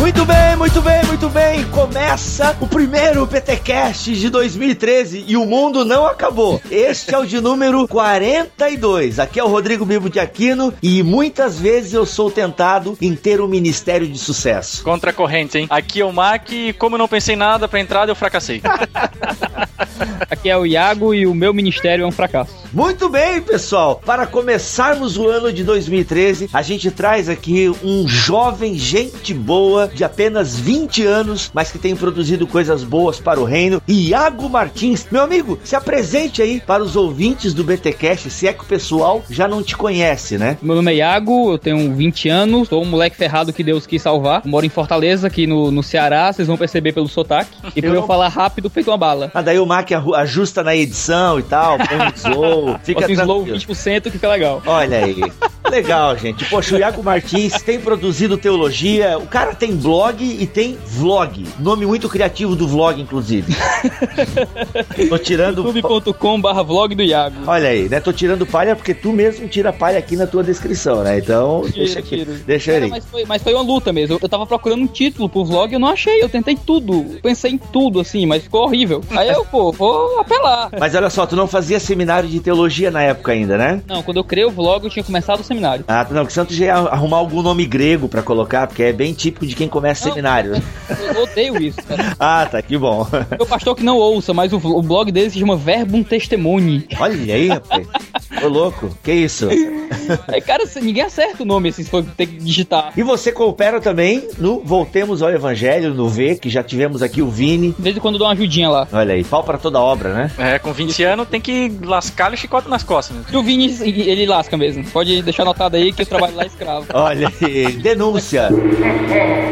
Muito bem, muito bem, muito bem. Começa o primeiro PTcast de 2013 e o mundo não acabou. Este é o de número 42. Aqui é o Rodrigo Bibo de Aquino e muitas vezes eu sou tentado em ter um ministério de sucesso. Contra a corrente, hein? Aqui é o Mac e como eu não pensei nada pra entrada, eu fracassei. Aqui é o Iago e o meu ministério é um fracasso. Muito bem, pessoal. Para começarmos o ano de 2013, a gente traz aqui um jovem gente boa de apenas 20 anos, mas que tem produzido coisas boas para o reino, Iago Martins. Meu amigo, se apresente aí para os ouvintes do BTcast, se é que o pessoal já não te conhece, né? Meu nome é Iago, eu tenho 20 anos, sou um moleque ferrado que Deus quis salvar. Moro em Fortaleza, aqui no, no Ceará, vocês vão perceber pelo sotaque. E por eu, não- falar rápido, feito uma bala. Ah, daí o Mac ajusta na edição e tal, põe um slow, fica um slow tranquilo. 20% que fica legal. Olha aí. Legal, gente. Poxa, o Iago Martins tem produzido teologia. O cara tem blog e tem vlog. Nome muito criativo do vlog, inclusive. Tô tirando. youtube.com barra vlog do Iago. Olha aí, né? Tô tirando palha porque tu mesmo tira palha aqui na tua descrição, né? Então, deixa aqui. tiro. Deixa Cara, ele. mas, foi, mas foi uma luta mesmo. Eu, tava procurando um título pro vlog e eu não achei. Eu tentei tudo. Pensei em tudo, assim, mas ficou horrível. Aí eu, pô, vou apelar. Mas olha só, tu não fazia seminário de teologia na época ainda, né? Não, quando eu criei o vlog, eu tinha começado o seminário. Ah, não, que Santos já ia arrumar algum nome grego pra colocar, porque é bem típico de quem começa Não. seminário. Eu odeio isso, cara. Ah, tá, que bom. Meu pastor que não ouça, mas o, o blog dele se chama Verbum Testimony. Olha aí, rapaz. Ô louco, que isso? Aí, cara, ninguém acerta o nome assim, se for ter que digitar. E você coopera também no Voltemos ao Evangelho, no V, que já tivemos aqui o Vini. De vez em quando dou uma ajudinha lá. Olha aí, pau pra toda obra, né? É, com 20 anos tem que lascar o chicote nas costas. Né? E o Vini, ele lasca mesmo. Pode deixar anotado aí que eu trabalho lá escravo. Olha aí, denúncia.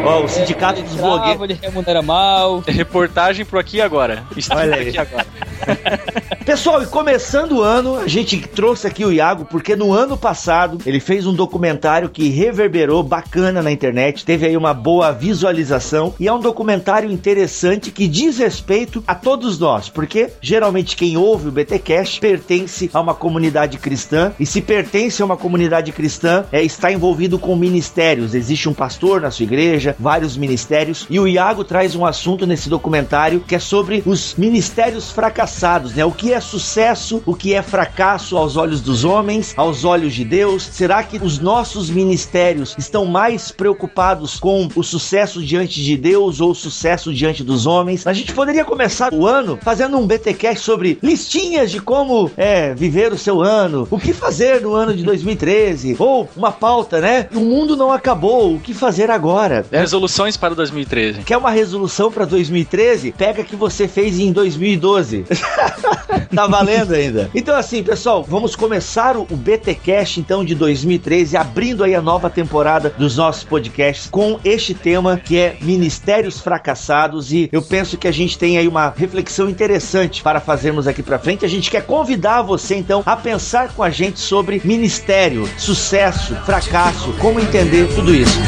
Ó, o sindicato dos blogueiros. ele remunera mal. Reportagem pro aqui e agora. Olha aí. aqui agora. Pessoal, e começando o ano, a gente trouxe aqui o Iago, porque no ano passado ele fez um documentário que reverberou bacana na internet, teve aí uma boa visualização, e é um documentário interessante que diz respeito a todos nós, porque geralmente quem ouve o BTcast pertence a uma comunidade cristã, e se pertence a uma comunidade cristã, é, está envolvido com ministérios. Existe um pastor na sua igreja, vários ministérios, e o Iago traz um assunto nesse documentário que é sobre os ministérios fracassados, né? O que é sucesso, o que é fracasso aos olhos dos homens, aos olhos de Deus? Será que os nossos ministérios estão mais preocupados com o sucesso diante de Deus ou o sucesso diante dos homens? A gente poderia começar o ano fazendo um BTcast sobre listinhas de como é viver o seu ano, o que fazer no ano de 2013, ou uma pauta, né? O mundo não acabou, o que fazer agora? Resoluções para 2013. Quer uma resolução pra 2013? Pega que você fez em 2012. tá valendo ainda. Então assim, pessoal, vamos começar o BTcast então de 2013, abrindo aí a nova temporada dos nossos podcasts com este tema que é ministérios fracassados e eu penso que a gente tem aí uma reflexão interessante para fazermos aqui pra frente. A gente quer convidar você então a pensar com a gente sobre ministério, sucesso, fracasso, como entender tudo isso.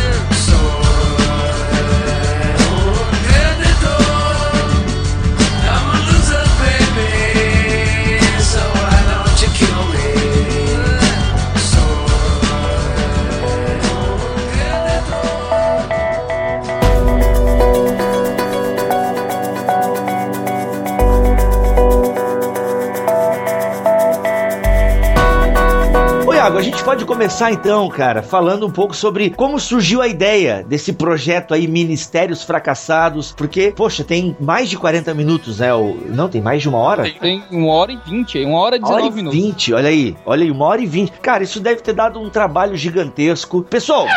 Pode começar então, cara, falando um pouco sobre como surgiu a ideia desse projeto aí, Ministérios Fracassados, porque, poxa, tem mais de 40 minutos, né? O- Não, tem mais de uma hora? Tem. Tem uma hora e vinte, uma hora e Uma hora 19 e minutos. 20, olha aí, olha aí, uma hora e 20. Cara, isso deve ter dado um trabalho gigantesco. Pessoal,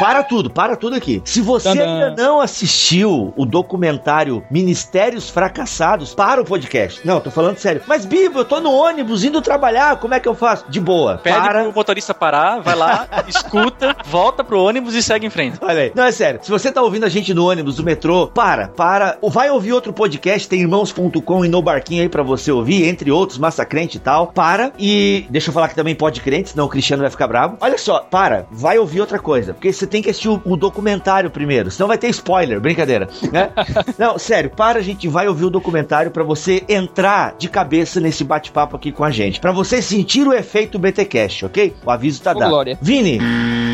para tudo, para tudo aqui. Se você Tadã. ainda não assistiu o documentário Ministérios Fracassados, para o podcast. Não, tô falando sério. Mas, Bibo, eu tô no ônibus indo trabalhar, como é que eu faço? De boa. Pede para. pro motorista parar, vai lá, escuta, volta pro ônibus e segue em frente. Olha aí. Não, é sério. Se você tá ouvindo a gente no ônibus, no metrô, para, para. Ou Vai ouvir outro podcast, tem irmãos.com e no barquinho aí pra você ouvir, entre outros, Massacrente e tal. Para e deixa eu falar que também pode crente, senão o Cristiano vai ficar bravo. Olha só, para, vai ouvir outra coisa. Porque você tem que assistir o, o documentário primeiro, senão vai ter spoiler, brincadeira, né? Não, sério, para, a gente vai ouvir o documentário pra você entrar de cabeça nesse bate-papo aqui com a gente, Pra você sentir o efeito BTcast, ok? O aviso tá dado. Glória. Vini,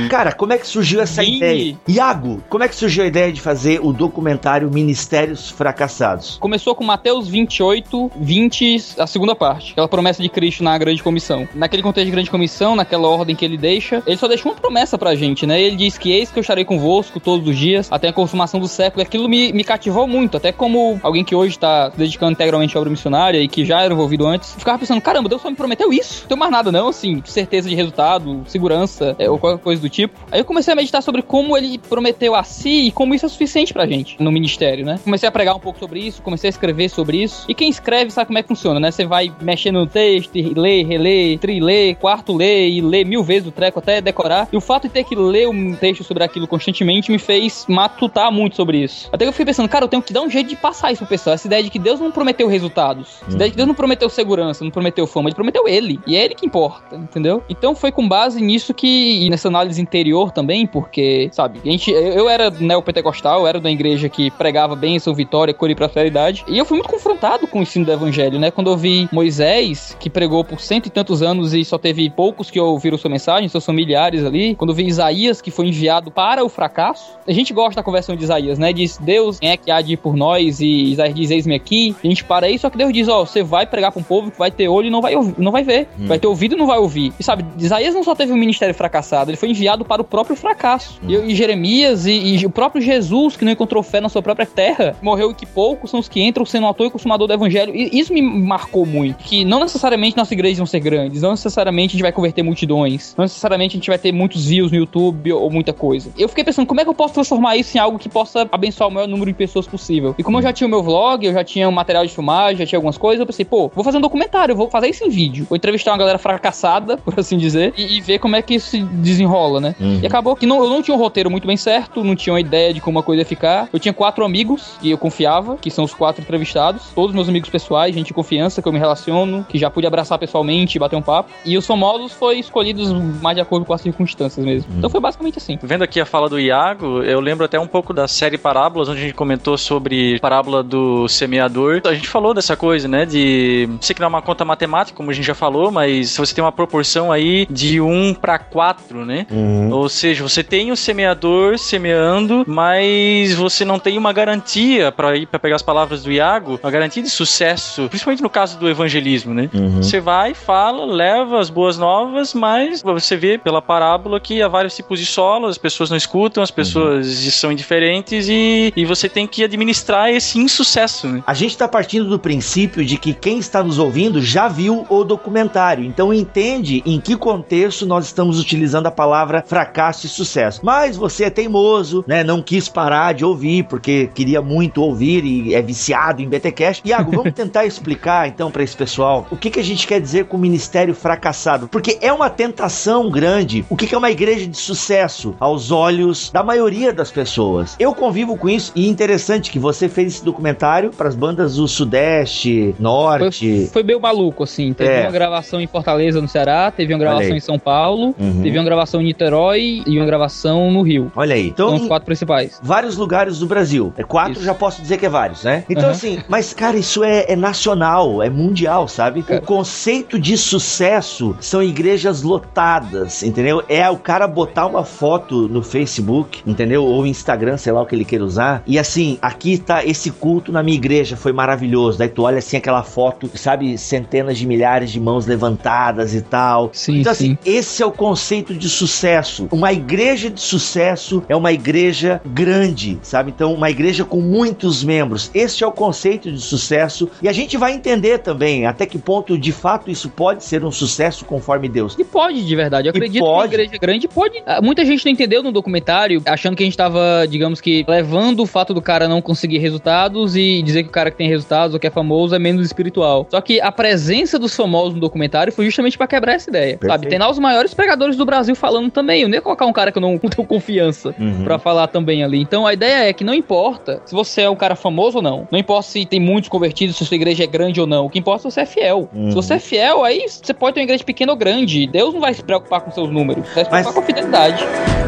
cara, como é que surgiu essa Vini. ideia? Iago, como é que surgiu a ideia de fazer o documentário Ministérios Fracassados? Começou com Mateus 28, 20, a segunda parte. Aquela promessa de Cristo na grande comissão. Naquele contexto de grande comissão, naquela ordem que ele deixa, ele só deixou uma promessa pra gente, né? Ele diz que eis que eu estarei convosco todos os dias, até a consumação do século. E aquilo me, me cativou muito, até como alguém que hoje tá se dedicando integralmente à obra missionária e que já era envolvido antes. Ficava pensando, caramba, Deus só me prometeu isso. Não tem mais nada não, assim, certeza de resultado, segurança, é, ou qualquer coisa do tipo. Aí eu comecei a meditar sobre como ele prometeu a si e como isso é suficiente pra gente no ministério, né? Comecei a pregar um pouco sobre isso, comecei a escrever sobre isso. E quem escreve sabe como é que funciona, né? Você vai mexendo no texto, lê, relê, trilê, quarto lê e lê mil vezes o treco até decorar. E o fato de ter que ler um texto sobre aquilo constantemente me fez matutar muito sobre isso. Até que eu fiquei pensando, cara, eu tenho que dar um jeito de passar isso pro pessoal. Essa ideia de que Deus não prometeu resultados. Essa ideia de que Deus não prometeu segurança, não prometeu fama, ele prometeu ele. E é ele que importa, entendeu? Então foi com base nisso que, nessa análise interior também, porque, sabe, a gente, eu, era neopentecostal, eu era da igreja que pregava bênção, vitória, cura e prosperidade. E eu fui muito confrontado com o ensino do evangelho, né? Quando eu vi Moisés, que pregou por cento e tantos anos e só teve poucos que ouviram sua mensagem, seus familiares ali. Quando eu vi Isaías, que foi enviado para o fracasso. A gente gosta da conversão de Isaías, né? Diz, Deus, quem é que há de ir por nós? E Isaías diz, eis-me aqui. A gente para aí, só que Deus diz, ó, você vai pregar pra um povo que vai ter olho e não vai, ouvir, não vai ver. Vai ter ouvido e não vai ouvir. E sabe, Isaías não só teve um ministério fracassado, ele foi enviado para o próprio fracasso. E, e Jeremias e, e o próprio Jesus, que não encontrou fé na sua própria terra, morreu e que poucos são os que entram sendo autor e consumador do evangelho. E isso me marcou muito. Que não necessariamente nossas igrejas vão ser grandes, não necessariamente a gente vai converter multidões, não necessariamente a gente vai ter muitos views no YouTube ou muita coisa. Eu fiquei pensando, como é que eu posso transformar isso em algo que possa abençoar o maior número de pessoas possível? E como eu já tinha o meu vlog, eu já tinha um material de filmagem, já tinha algumas coisas, eu pensei, pô, vou fazer um documentário, vou fazer isso em vídeo. Vou entrevistar uma galera fracassada, por assim dizer, e, e ver como é que isso se desenrola, né? Uhum. E acabou que não, eu não tinha um roteiro muito bem certo, não tinha uma ideia de como a coisa ia ficar. Eu tinha quatro amigos que eu confiava, que são os quatro entrevistados, todos meus amigos pessoais, gente de confiança que eu me relaciono, que já pude abraçar pessoalmente e bater um papo. E os famosos foi escolhidos mais de acordo com as circunstâncias mesmo. Então foi basicamente assim. Vendo aqui a fala do Iago, eu lembro até um pouco da série Parábolas, onde a gente comentou sobre a parábola do semeador. A gente falou dessa coisa, né? De. Sei que não é uma conta matemática, como a gente já falou, mas você tem uma proporção aí de 1 para 4, né? Uhum. Ou seja, você tem o semeador semeando, mas você não tem uma garantia para ir para pegar as palavras do Iago, uma garantia de sucesso, principalmente no caso do evangelismo, né? Uhum. Você vai, fala, leva as boas novas, mas você vê pela parábola que há vários tipos de solo, as pessoas não escutam, as pessoas são indiferentes e, e você tem que administrar esse insucesso, né? A gente está partindo do princípio de que quem está nos ouvindo já viu o documentário, então entende em que contexto nós estamos utilizando a palavra fracasso e sucesso. Mas você é teimoso, né? Não quis parar de ouvir porque queria muito ouvir e é viciado em BTcast. Iago, vamos tentar explicar então para esse pessoal o que, que a gente quer dizer com ministério fracassado, porque é uma tentação grande. O que, que é uma igreja de sucesso aos olhos da maioria das pessoas? Eu convivo com isso e interessante que você fez esse documentário para as bandas do Sudeste, Norte. Foi, foi meio maluco, assim. Teve É. uma gravação em Fortaleza, no Ceará, teve uma gravação em São Paulo, Uhum. teve uma gravação em Niterói e uma gravação no Rio. Olha aí. Então, São os quatro principais. vários lugares do Brasil. É quatro, Isso. já posso dizer que é vários, né? Então, Uhum. assim, mas, cara, isso é, é nacional, é mundial, sabe? Cara. O conceito de sucesso são igrejas lotadas, entendeu? É o cara botar uma foto no Facebook, entendeu? Ou Instagram, sei lá o que ele queira usar. E assim, aqui tá esse culto na minha igreja, foi maravilhoso. Daí tu olha assim aquela foto, sabe? Centenas de milhares de mãos levantadas e tal. Sim, Então, sim. assim, esse é o conceito de sucesso. Uma igreja de sucesso é uma igreja grande, sabe? Então, uma igreja com muitos membros. Esse é o conceito de sucesso. E a gente vai entender também até que ponto, de fato, isso pode ser um sucesso conforme Deus. E pode, de verdade. Eu E acredito pode. que uma igreja grande pode. Ah, Muita gente não entendeu no documentário, achando que a gente tava, digamos que, levando o fato do cara não conseguir resultados e dizer que o cara que tem resultados ou que é famoso é menos espiritual. Só que a presença dos famosos no documentário foi justamente pra quebrar essa ideia. Perfeito. Sabe? Tem lá os maiores pregadores do Brasil falando também. Eu nem ia colocar um cara que eu não tenho confiança Uhum. pra falar também ali. Então a ideia é que não importa se você é um cara famoso ou não. Não importa se tem muitos convertidos, se sua igreja é grande ou não. O que importa é se você é fiel. Uhum. Se você é fiel, aí você pode ter uma igreja pequena ou grande. Deus não vai se preocupar com seus números. Vai se Mas- preocupar com a fidelidade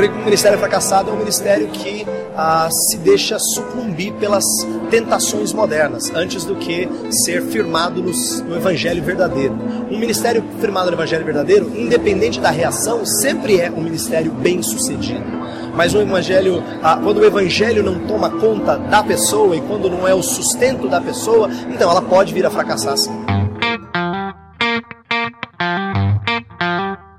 creio que um ministério é fracassado é um ministério que ah, se deixa sucumbir pelas tentações modernas, antes do que ser firmado no, no, Evangelho verdadeiro. Um ministério firmado no Evangelho verdadeiro, independente da reação, sempre é um ministério bem sucedido. Mas o evangelho, ah, quando o evangelho não toma conta da pessoa e quando não é o sustento da pessoa, então ela pode vir a fracassar sim. Thank you.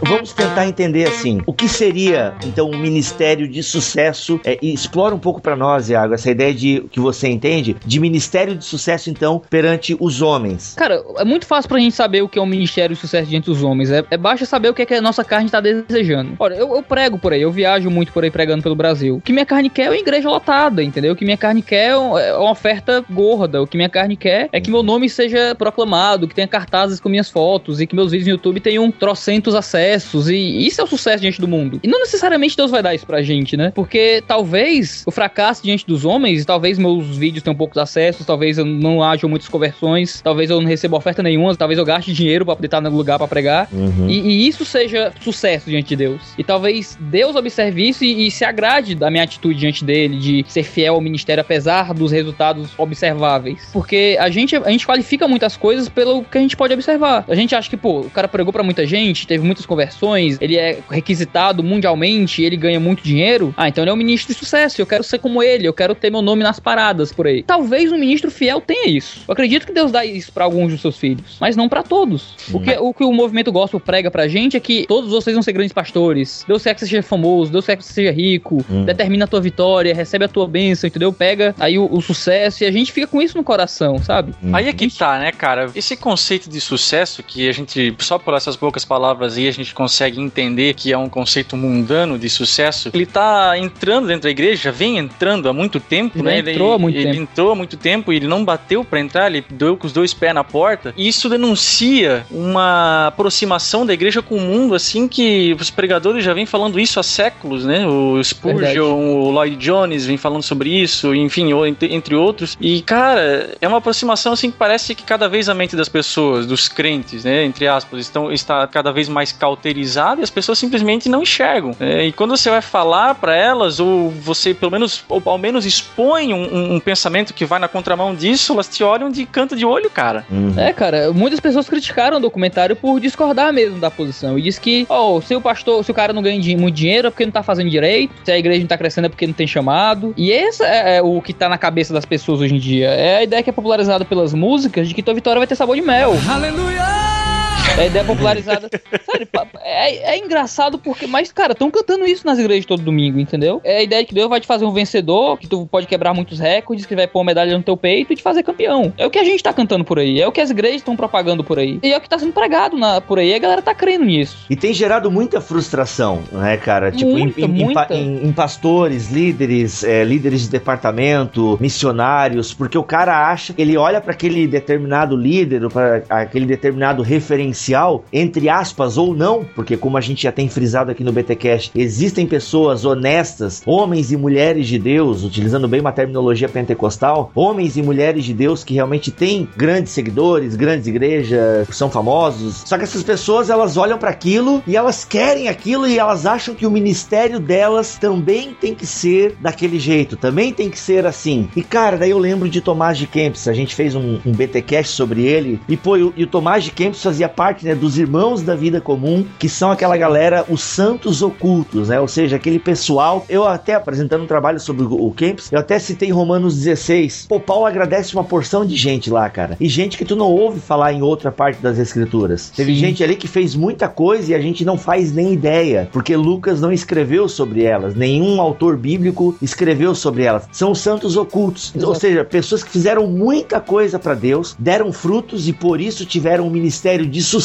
Vamos tentar entender assim, o que seria então um ministério de sucesso? É, e explora um pouco pra nós, Iago, essa ideia de que você entende de ministério de sucesso então perante os homens. Cara, é muito fácil pra gente saber o que é um ministério de sucesso diante dos homens. É, é basta saber o que, é que a nossa carne tá desejando. Olha, eu, eu prego por aí, eu viajo muito por aí pregando pelo Brasil. O que minha carne quer é uma igreja lotada, entendeu? O que minha carne quer é é uma oferta gorda. O que minha carne quer é que meu nome seja proclamado, que tenha cartazes com minhas fotos e que meus vídeos no YouTube tenham trocentos acessos. E isso é o sucesso diante do mundo. E não necessariamente Deus vai dar isso pra gente, né? Porque talvez o fracasso diante dos homens, talvez meus vídeos tenham poucos acessos, talvez eu não haja muitas conversões, talvez eu não receba oferta nenhuma, talvez eu gaste dinheiro pra poder estar no lugar pra pregar. Uhum. E, e isso seja sucesso diante de Deus. E talvez Deus observe isso e, e se agrade da minha atitude diante dele, de ser fiel ao ministério, apesar dos resultados observáveis. Porque a gente, a gente qualifica muitas coisas pelo que a gente pode observar. A gente acha que, pô, o cara pregou pra muita gente, teve muitas conversões, ele é requisitado mundialmente, ele ganha muito dinheiro. Ah, então ele é um ministro de sucesso, eu quero ser como ele, eu quero ter meu nome nas paradas por aí. Talvez um ministro fiel tenha isso. Eu acredito que Deus dá isso pra alguns dos seus filhos, mas não pra todos. O que, o que o movimento gospel prega pra gente é que todos vocês vão ser grandes pastores. Deus quer que você seja famoso, Deus quer que você seja rico, Hum. determina a tua vitória, recebe a tua bênção, entendeu? Pega aí o, o sucesso e a gente fica com isso no coração, sabe? Aí é que tá, né, cara? Esse conceito de sucesso, que a gente, só por essas poucas palavras aí, a gente consegue entender que é um conceito mundano de sucesso, ele tá entrando dentro da igreja, vem entrando há muito tempo, Ele né? entrou há muito ele tempo. entrou há muito tempo e ele não bateu pra entrar, ele deu com os dois pés na porta. E isso denuncia uma aproximação da igreja com o mundo, assim, que os pregadores já vêm falando isso há séculos, né? O Spurgeon, Verdade. o Lloyd Jones vem falando sobre isso, enfim, entre, outros. E, cara, é uma aproximação assim que parece que cada vez a mente das pessoas, dos crentes, né, entre aspas, estão, está cada vez mais cauterizada e as pessoas simplesmente não enxergam. né? E quando você vai falar para elas, ou você pelo menos, ou ao menos expõe um, um- um pensamento que vai na contramão disso, elas te olham de canto de olho, cara. Uhum. É, cara, muitas pessoas criticaram o documentário por discordar mesmo da posição. E diz que, ó, se o pastor, se o cara não ganha muito dinheiro é porque não tá fazendo direito, se a igreja não tá crescendo é porque não tem chamado. E esse é, é o que tá na cabeça das pessoas hoje em dia. É a ideia que é popularizada pelas músicas de que tua vitória vai ter sabor de mel. É ideia popularizada. Sério, é, é engraçado porque. Mas, cara, estão cantando isso nas igrejas todo domingo, entendeu? É a ideia de que Deus vai te fazer um vencedor, que tu pode quebrar muitos recordes, que vai pôr uma medalha no teu peito e te fazer campeão. É o que a gente tá cantando por aí. É o que as igrejas estão propagando por aí. E é o que tá sendo pregado na, por aí. A galera tá crendo nisso. E tem gerado muita frustração, né, cara? Tipo, em, Muita, em- muita. em- em pastores, líderes, é, líderes de departamento, missionários, porque o cara acha, ele olha para aquele determinado líder, para aquele determinado referencial, entre aspas ou não, porque como a gente já tem frisado aqui no BTcast, existem pessoas honestas, homens e mulheres de Deus, utilizando bem uma terminologia pentecostal, homens e mulheres de Deus que realmente têm grandes seguidores, grandes igrejas, são famosos. Só que essas pessoas elas olham para aquilo e elas querem aquilo e elas acham que o ministério delas também tem que ser daquele jeito, também tem que ser assim. E cara, daí eu lembro de Tomás de Kempis, a gente fez um, um BTcast sobre ele e pô, e o Tomás de Kempis fazia parte né, dos irmãos da vida comum, que são aquela galera, os santos ocultos, né? Ou seja, aquele pessoal. Eu até apresentando um trabalho sobre o, Kempis, eu até citei Romanos 16. Pô, Paulo agradece uma porção de gente lá, cara. E gente que tu não ouve falar em outra parte das escrituras. Teve Sim. gente ali que fez muita coisa e a gente não faz nem ideia, porque Lucas não escreveu sobre elas, nenhum autor bíblico escreveu sobre elas. São os santos ocultos. Ou Exato. seja, pessoas que fizeram muita coisa para Deus, deram frutos e por isso tiveram um ministério de sucesso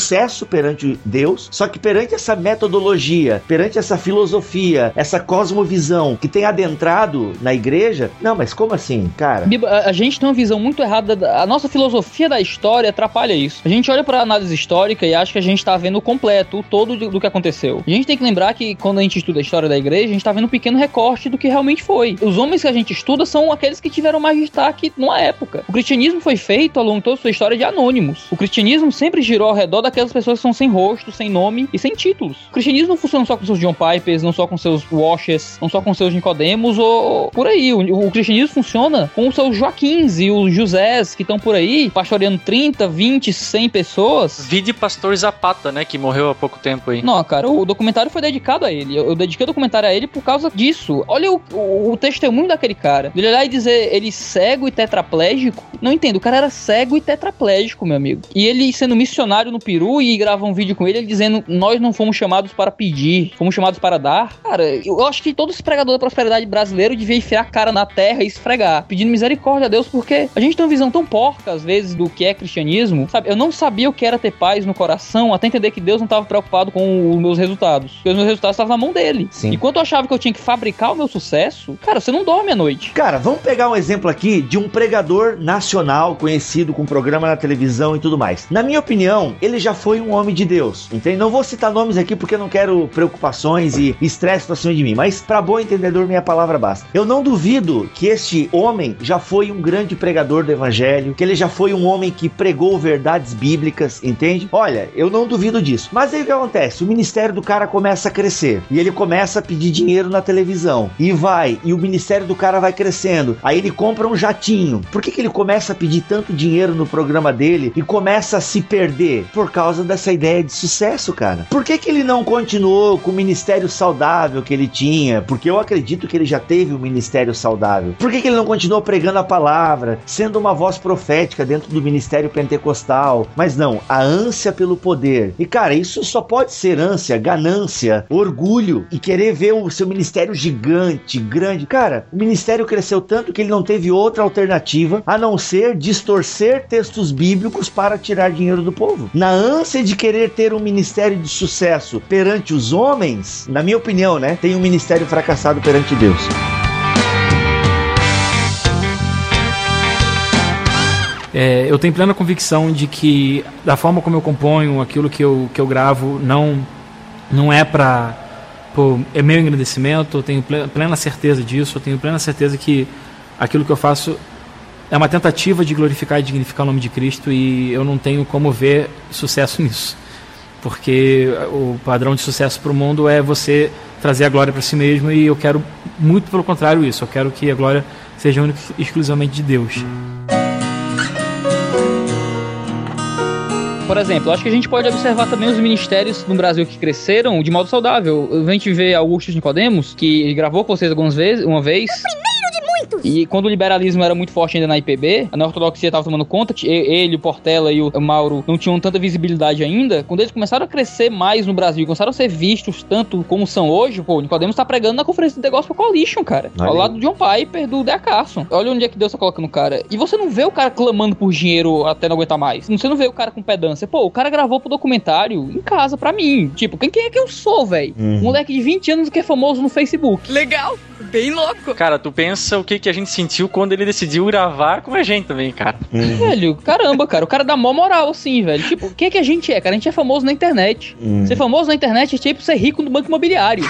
perante Deus. Só que perante essa metodologia, perante essa filosofia, essa cosmovisão que tem adentrado na igreja, não, mas como assim, cara? A, a gente tem uma visão muito errada. Da, a nossa filosofia da história atrapalha isso. A gente olha pra análise histórica e acha que a gente tá vendo o completo, o todo do, que aconteceu. A gente tem que lembrar que quando a gente estuda a história da igreja, a gente tá vendo um pequeno recorte do que realmente foi. Os homens que a gente estuda são aqueles que tiveram mais destaque numa época. O cristianismo foi feito ao longo de toda a sua história de anônimos. O cristianismo sempre girou ao redor só daquelas pessoas que são sem rosto, sem nome e sem títulos. O cristianismo não funciona só com seus John Pipers, não só com seus Washes, não só com seus Nicodemos ou, ou por aí. O, o cristianismo funciona com os seus Joaquins e os Josés que estão por aí, pastoreando 30, 20, 100 pessoas. Vide Pastor Zapata, né? Que morreu há pouco tempo aí. Não, cara, o documentário foi dedicado a ele. Eu, eu dediquei o documentário a ele por causa disso. Olha o, o, o testemunho daquele cara. Ele olhar e dizer ele cego e tetraplégico. Não entendo, o cara era cego e tetraplégico, meu amigo. E ele sendo missionário no Peru e grava um vídeo com ele, ele dizendo: Nós não fomos chamados para pedir, fomos chamados para dar. Cara, eu acho que todo esse pregador da prosperidade brasileiro devia enfiar a cara na terra e esfregar, pedindo misericórdia a Deus, porque a gente tem uma visão tão porca, às vezes, do que é cristianismo. Sabe, eu não sabia o que era ter paz no coração até entender que Deus não estava preocupado com os meus resultados. Porque os meus resultados estavam na mão dele. Sim. Enquanto eu achava que eu tinha que fabricar o meu sucesso, cara, você não dorme à noite. Cara, vamos pegar um exemplo aqui de um pregador nacional conhecido com programa na televisão e tudo mais. Na minha opinião, ele já foi um homem de Deus, entende? Não vou citar nomes aqui porque eu não quero preocupações e estresse pra cima de mim, mas para bom entendedor minha palavra basta. Eu não duvido que este homem já foi um grande pregador do evangelho, que ele já foi um homem que pregou verdades bíblicas, entende? Olha, eu não duvido disso. Mas aí o que acontece? O ministério do cara começa a crescer e ele começa a pedir dinheiro na televisão e vai, e o ministério do cara vai crescendo. Aí ele compra um jatinho. Por que, que ele começa a pedir tanto dinheiro no programa dele e começa a se perder? Por causa dessa ideia de sucesso, cara. Por que, que ele não continuou com o ministério saudável que ele tinha? Porque eu acredito que ele já teve um ministério saudável. Por que, que ele não continuou pregando a palavra, sendo uma voz profética dentro do ministério pentecostal? Mas não, a ânsia pelo poder. E cara, isso só pode ser ânsia, ganância, orgulho e querer ver o seu ministério gigante, grande. Cara, o ministério cresceu tanto que ele não teve outra alternativa a não ser distorcer textos bíblicos para tirar dinheiro do povo. Na ânsia de querer ter um ministério de sucesso perante os homens, na minha opinião, né, tem um ministério fracassado perante Deus. É, eu tenho plena convicção de que da forma como eu componho, aquilo que eu, que eu gravo, não, não é para é meu engrandecimento, eu tenho ple- plena certeza disso, eu tenho plena certeza que aquilo que eu faço é uma tentativa de glorificar e dignificar o nome de Cristo e eu não tenho como ver sucesso nisso. Porque o padrão de sucesso para o mundo é você trazer a glória para si mesmo e eu quero muito pelo contrário isso, eu quero que a glória seja única exclusivamente de Deus. Por exemplo, acho que a gente pode observar também os ministérios no Brasil que cresceram de modo saudável. A gente vê Augusto Nicodemos, que gravou com vocês algumas vezes, uma vez. E quando o liberalismo era muito forte ainda na IPB, a ortodoxia estava tomando conta, ele, o Portela e o Mauro não tinham tanta visibilidade ainda. Quando eles começaram a crescer mais no Brasil, começaram a ser vistos tanto como são hoje, pô, o Nicodemos tá pregando na conferência de The Gospel Coalition, cara. Olha ao aí. lado do John Piper, do Dea Carson. Olha onde é que Deus tá colocando o cara. E você não vê o cara clamando por dinheiro até não aguentar mais. Você não vê o cara com pedância. Pô, o cara gravou pro documentário em casa pra mim. Tipo, quem, quem é que eu sou, velho? Uhum. Moleque de 20 anos que é famoso no Facebook. Legal, bem louco. Cara, tu pensa o que, que a gente sentiu quando ele decidiu gravar com a gente também, cara. Velho, caramba, cara. O cara dá mó moral, assim, velho. Tipo, o que é que a gente é, cara? A gente é famoso na internet. Hum. Ser famoso na internet é tipo ser rico no banco imobiliário.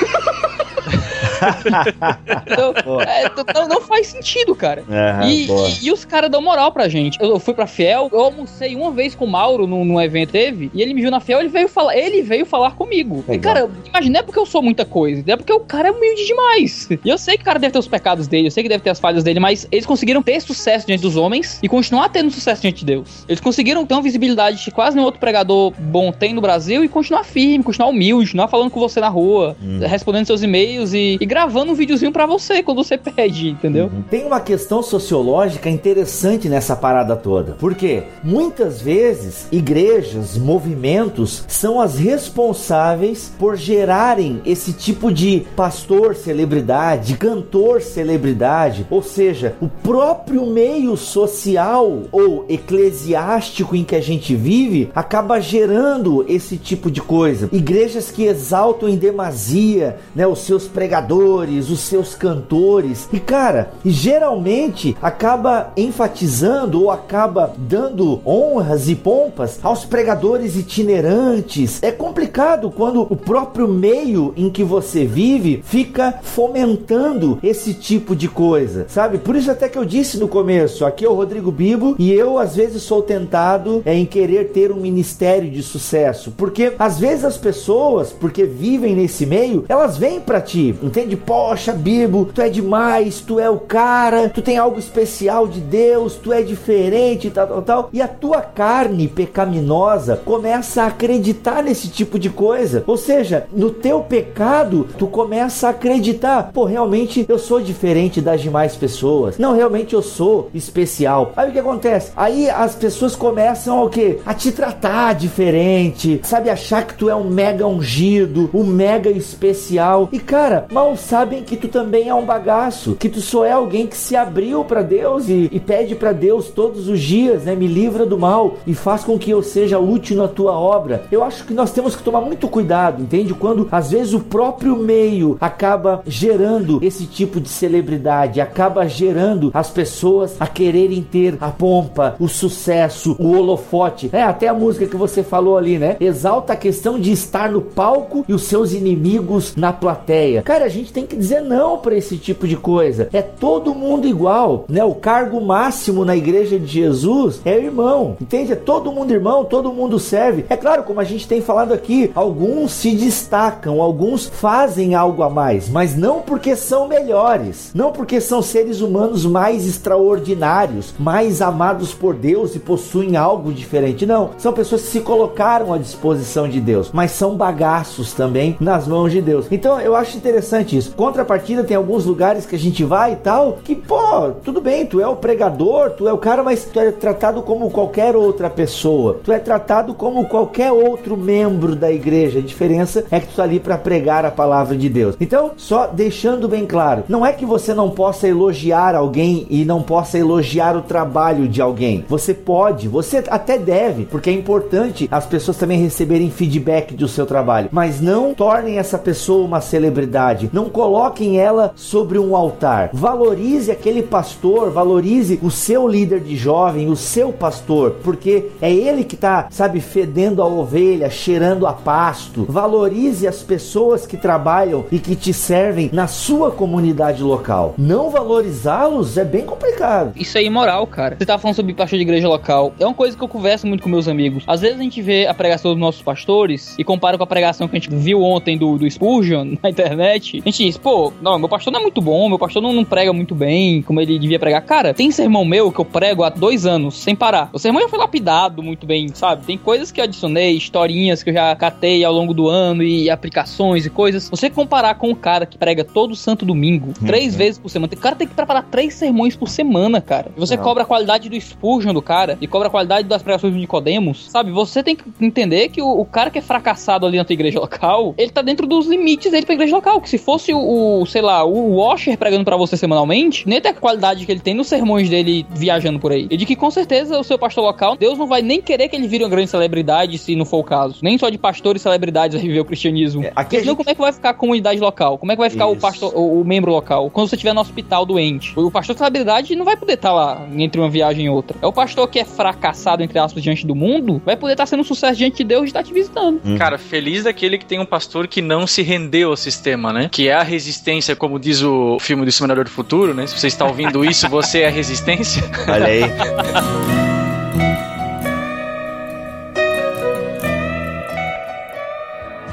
Então, é, t- não, não faz sentido, cara. Aham, E, e- e os caras dão moral pra gente. Eu fui pra Fiel, eu almocei uma vez com o Mauro num, num evento teve, e ele me viu na Fiel, ele veio falar, ele veio falar comigo. E, Legal. cara, imagina, não é porque eu sou muita coisa, é porque o cara é humilde demais. E eu sei que o cara deve ter os pecados dele, eu sei que deve ter as falhas dele, mas eles conseguiram ter sucesso diante dos homens e continuar tendo sucesso diante de Deus. Eles conseguiram ter uma visibilidade que quase nenhum outro pregador bom tem no Brasil e continuar firme, continuar humilde, continuar falando com você na rua, respondendo seus e-mails e, e gravando um videozinho pra você quando você pede, entendeu? Uhum. Tem uma questão sociológica interessante nessa parada toda. Porque muitas vezes igrejas, movimentos são as responsáveis por gerarem esse tipo de pastor celebridade, cantor celebridade, ou seja, o próprio meio social ou eclesiástico em que a gente vive acaba gerando esse tipo de coisa. Igrejas que exaltam em demasia, né, os seus pregadores pregadores, os seus cantores. E cara, geralmente acaba enfatizando ou acaba dando honras e pompas aos pregadores itinerantes. É complicado quando o próprio meio em que você vive fica fomentando esse tipo de coisa, sabe? Por isso até que eu disse no começo, aqui é o Rodrigo Bibo e eu às vezes sou tentado é, em querer ter um ministério de sucesso, porque às vezes as pessoas, porque vivem nesse meio, elas vêm para ti, entende? Poxa, Bibo, tu é demais, tu é o cara, tu tem algo especial de Deus, tu é diferente, tal, tal, tal. E a tua carne pecaminosa começa a acreditar nesse tipo de coisa. Ou seja, no teu pecado, tu começa a acreditar, pô, realmente eu sou diferente das demais pessoas. Não, realmente eu sou especial. Aí o que acontece? Aí as pessoas começam o quê? A te tratar diferente, sabe? Achar que tu é um mega ungido, um mega especial. E cara, mal sabem que tu também é um bagaço, que tu só é alguém que se abriu para Deus e, e pede para Deus todos os dias, né? Me livra do mal e faz com que eu seja útil na tua obra. Eu acho que nós temos que tomar muito cuidado, entende? Quando às vezes o próprio meio acaba gerando esse tipo de celebridade, acaba gerando as pessoas a quererem ter a pompa, o sucesso, o holofote. É até a música que você falou ali, né? Exalta a questão de estar no palco e os seus inimigos na plateia. Cara, a gente tem que dizer não para esse tipo de coisa. É todo mundo igual, né? O cargo máximo na igreja de Jesus é irmão, entende? É todo mundo irmão, todo mundo serve. É claro, como a gente tem falado aqui, alguns se destacam, alguns fazem algo a mais, mas não porque são melhores, não porque são seres humanos mais extraordinários, mais amados por Deus e possuem algo diferente. Não, são pessoas que se colocaram à disposição de Deus, mas são bagaços também nas mãos de Deus. Então eu acho interessante isso. Contrapartida, tem alguns lugares que a gente vai e tal, que pô, tudo bem, tu é o pregador, tu é o cara, mas tu é tratado como qualquer outra pessoa. Tu é tratado como qualquer outro membro da igreja. A diferença é que tu tá ali para pregar a palavra de Deus. Então, só deixando bem claro, não é que você não possa elogiar alguém e não possa elogiar o trabalho de alguém. Você pode, você até deve, porque é importante as pessoas também receberem feedback do seu trabalho, mas não tornem essa pessoa uma celebridade. Não coloquem ela sobre um altar. Valorize aquele pastor, valorize o seu líder de jovem, o seu pastor, porque é ele que tá, sabe, fedendo a ovelha, cheirando a pasto. Valorize as pessoas que trabalham e que te servem na sua comunidade local. Não valorizá-los é bem complicado. Isso é imoral, cara. Você tá falando sobre pastor de igreja local. É uma coisa que eu converso muito com meus amigos. Às vezes a gente vê a pregação dos nossos pastores e compara com a pregação que a gente viu ontem do, do Spurgeon na internet. Gente diz, pô, não, meu pastor não é muito bom, meu pastor não, não prega muito bem como ele devia pregar. Cara, tem sermão meu que eu prego há dois anos, sem parar. O sermão já foi lapidado muito bem, sabe? Tem coisas que eu adicionei, historinhas que eu já catei ao longo do ano e aplicações e coisas. Você comparar com um cara que prega todo santo domingo, três vezes por semana. O cara tem que preparar três sermões por semana, cara. E você Não. cobra a qualidade do Spurgeon do cara e cobra a qualidade das pregações do Nicodemos, sabe? Você tem que entender que o, o cara que é fracassado ali na tua igreja local, ele tá dentro dos limites dele pra igreja local. Que se fosse o, o, sei lá, o Washer pregando pra você semanalmente, nem ter a qualidade que ele tem nos sermões dele viajando por aí. E de que com certeza o seu pastor local, Deus não vai nem querer que ele vire uma grande celebridade se não for o caso. Nem só de pastores e celebridades vai viver o cristianismo. É, aqui senão gente- como é que vai ficar a comunidade local? Como é que vai ficar o Isso. pastor, o, o membro local? Quando você estiver no hospital doente. O pastor de celebridade não vai poder estar lá entre uma viagem e outra. É o pastor que é fracassado, entre aspas, diante do mundo, vai poder estar sendo um sucesso diante de Deus e estar te visitando. Cara, feliz daquele que tem um pastor que não se rendeu ao sistema, né? Que é a resistência, como diz o filme do Exterminador do Futuro, né? Se você está ouvindo isso, você é a resistência. Olha aí.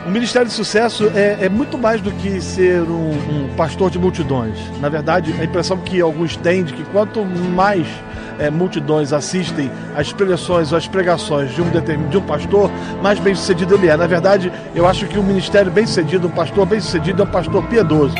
O Ministério de Sucesso é, é muito mais do que ser um, um pastor de multidões. Na verdade, a impressão que alguns têm de que quanto mais é, multidões assistem às preleções ou às pregações de um, determin- de um pastor, mais bem sucedido ele é. Na verdade, eu acho que um ministério bem sucedido, um pastor bem sucedido, é um pastor piedoso.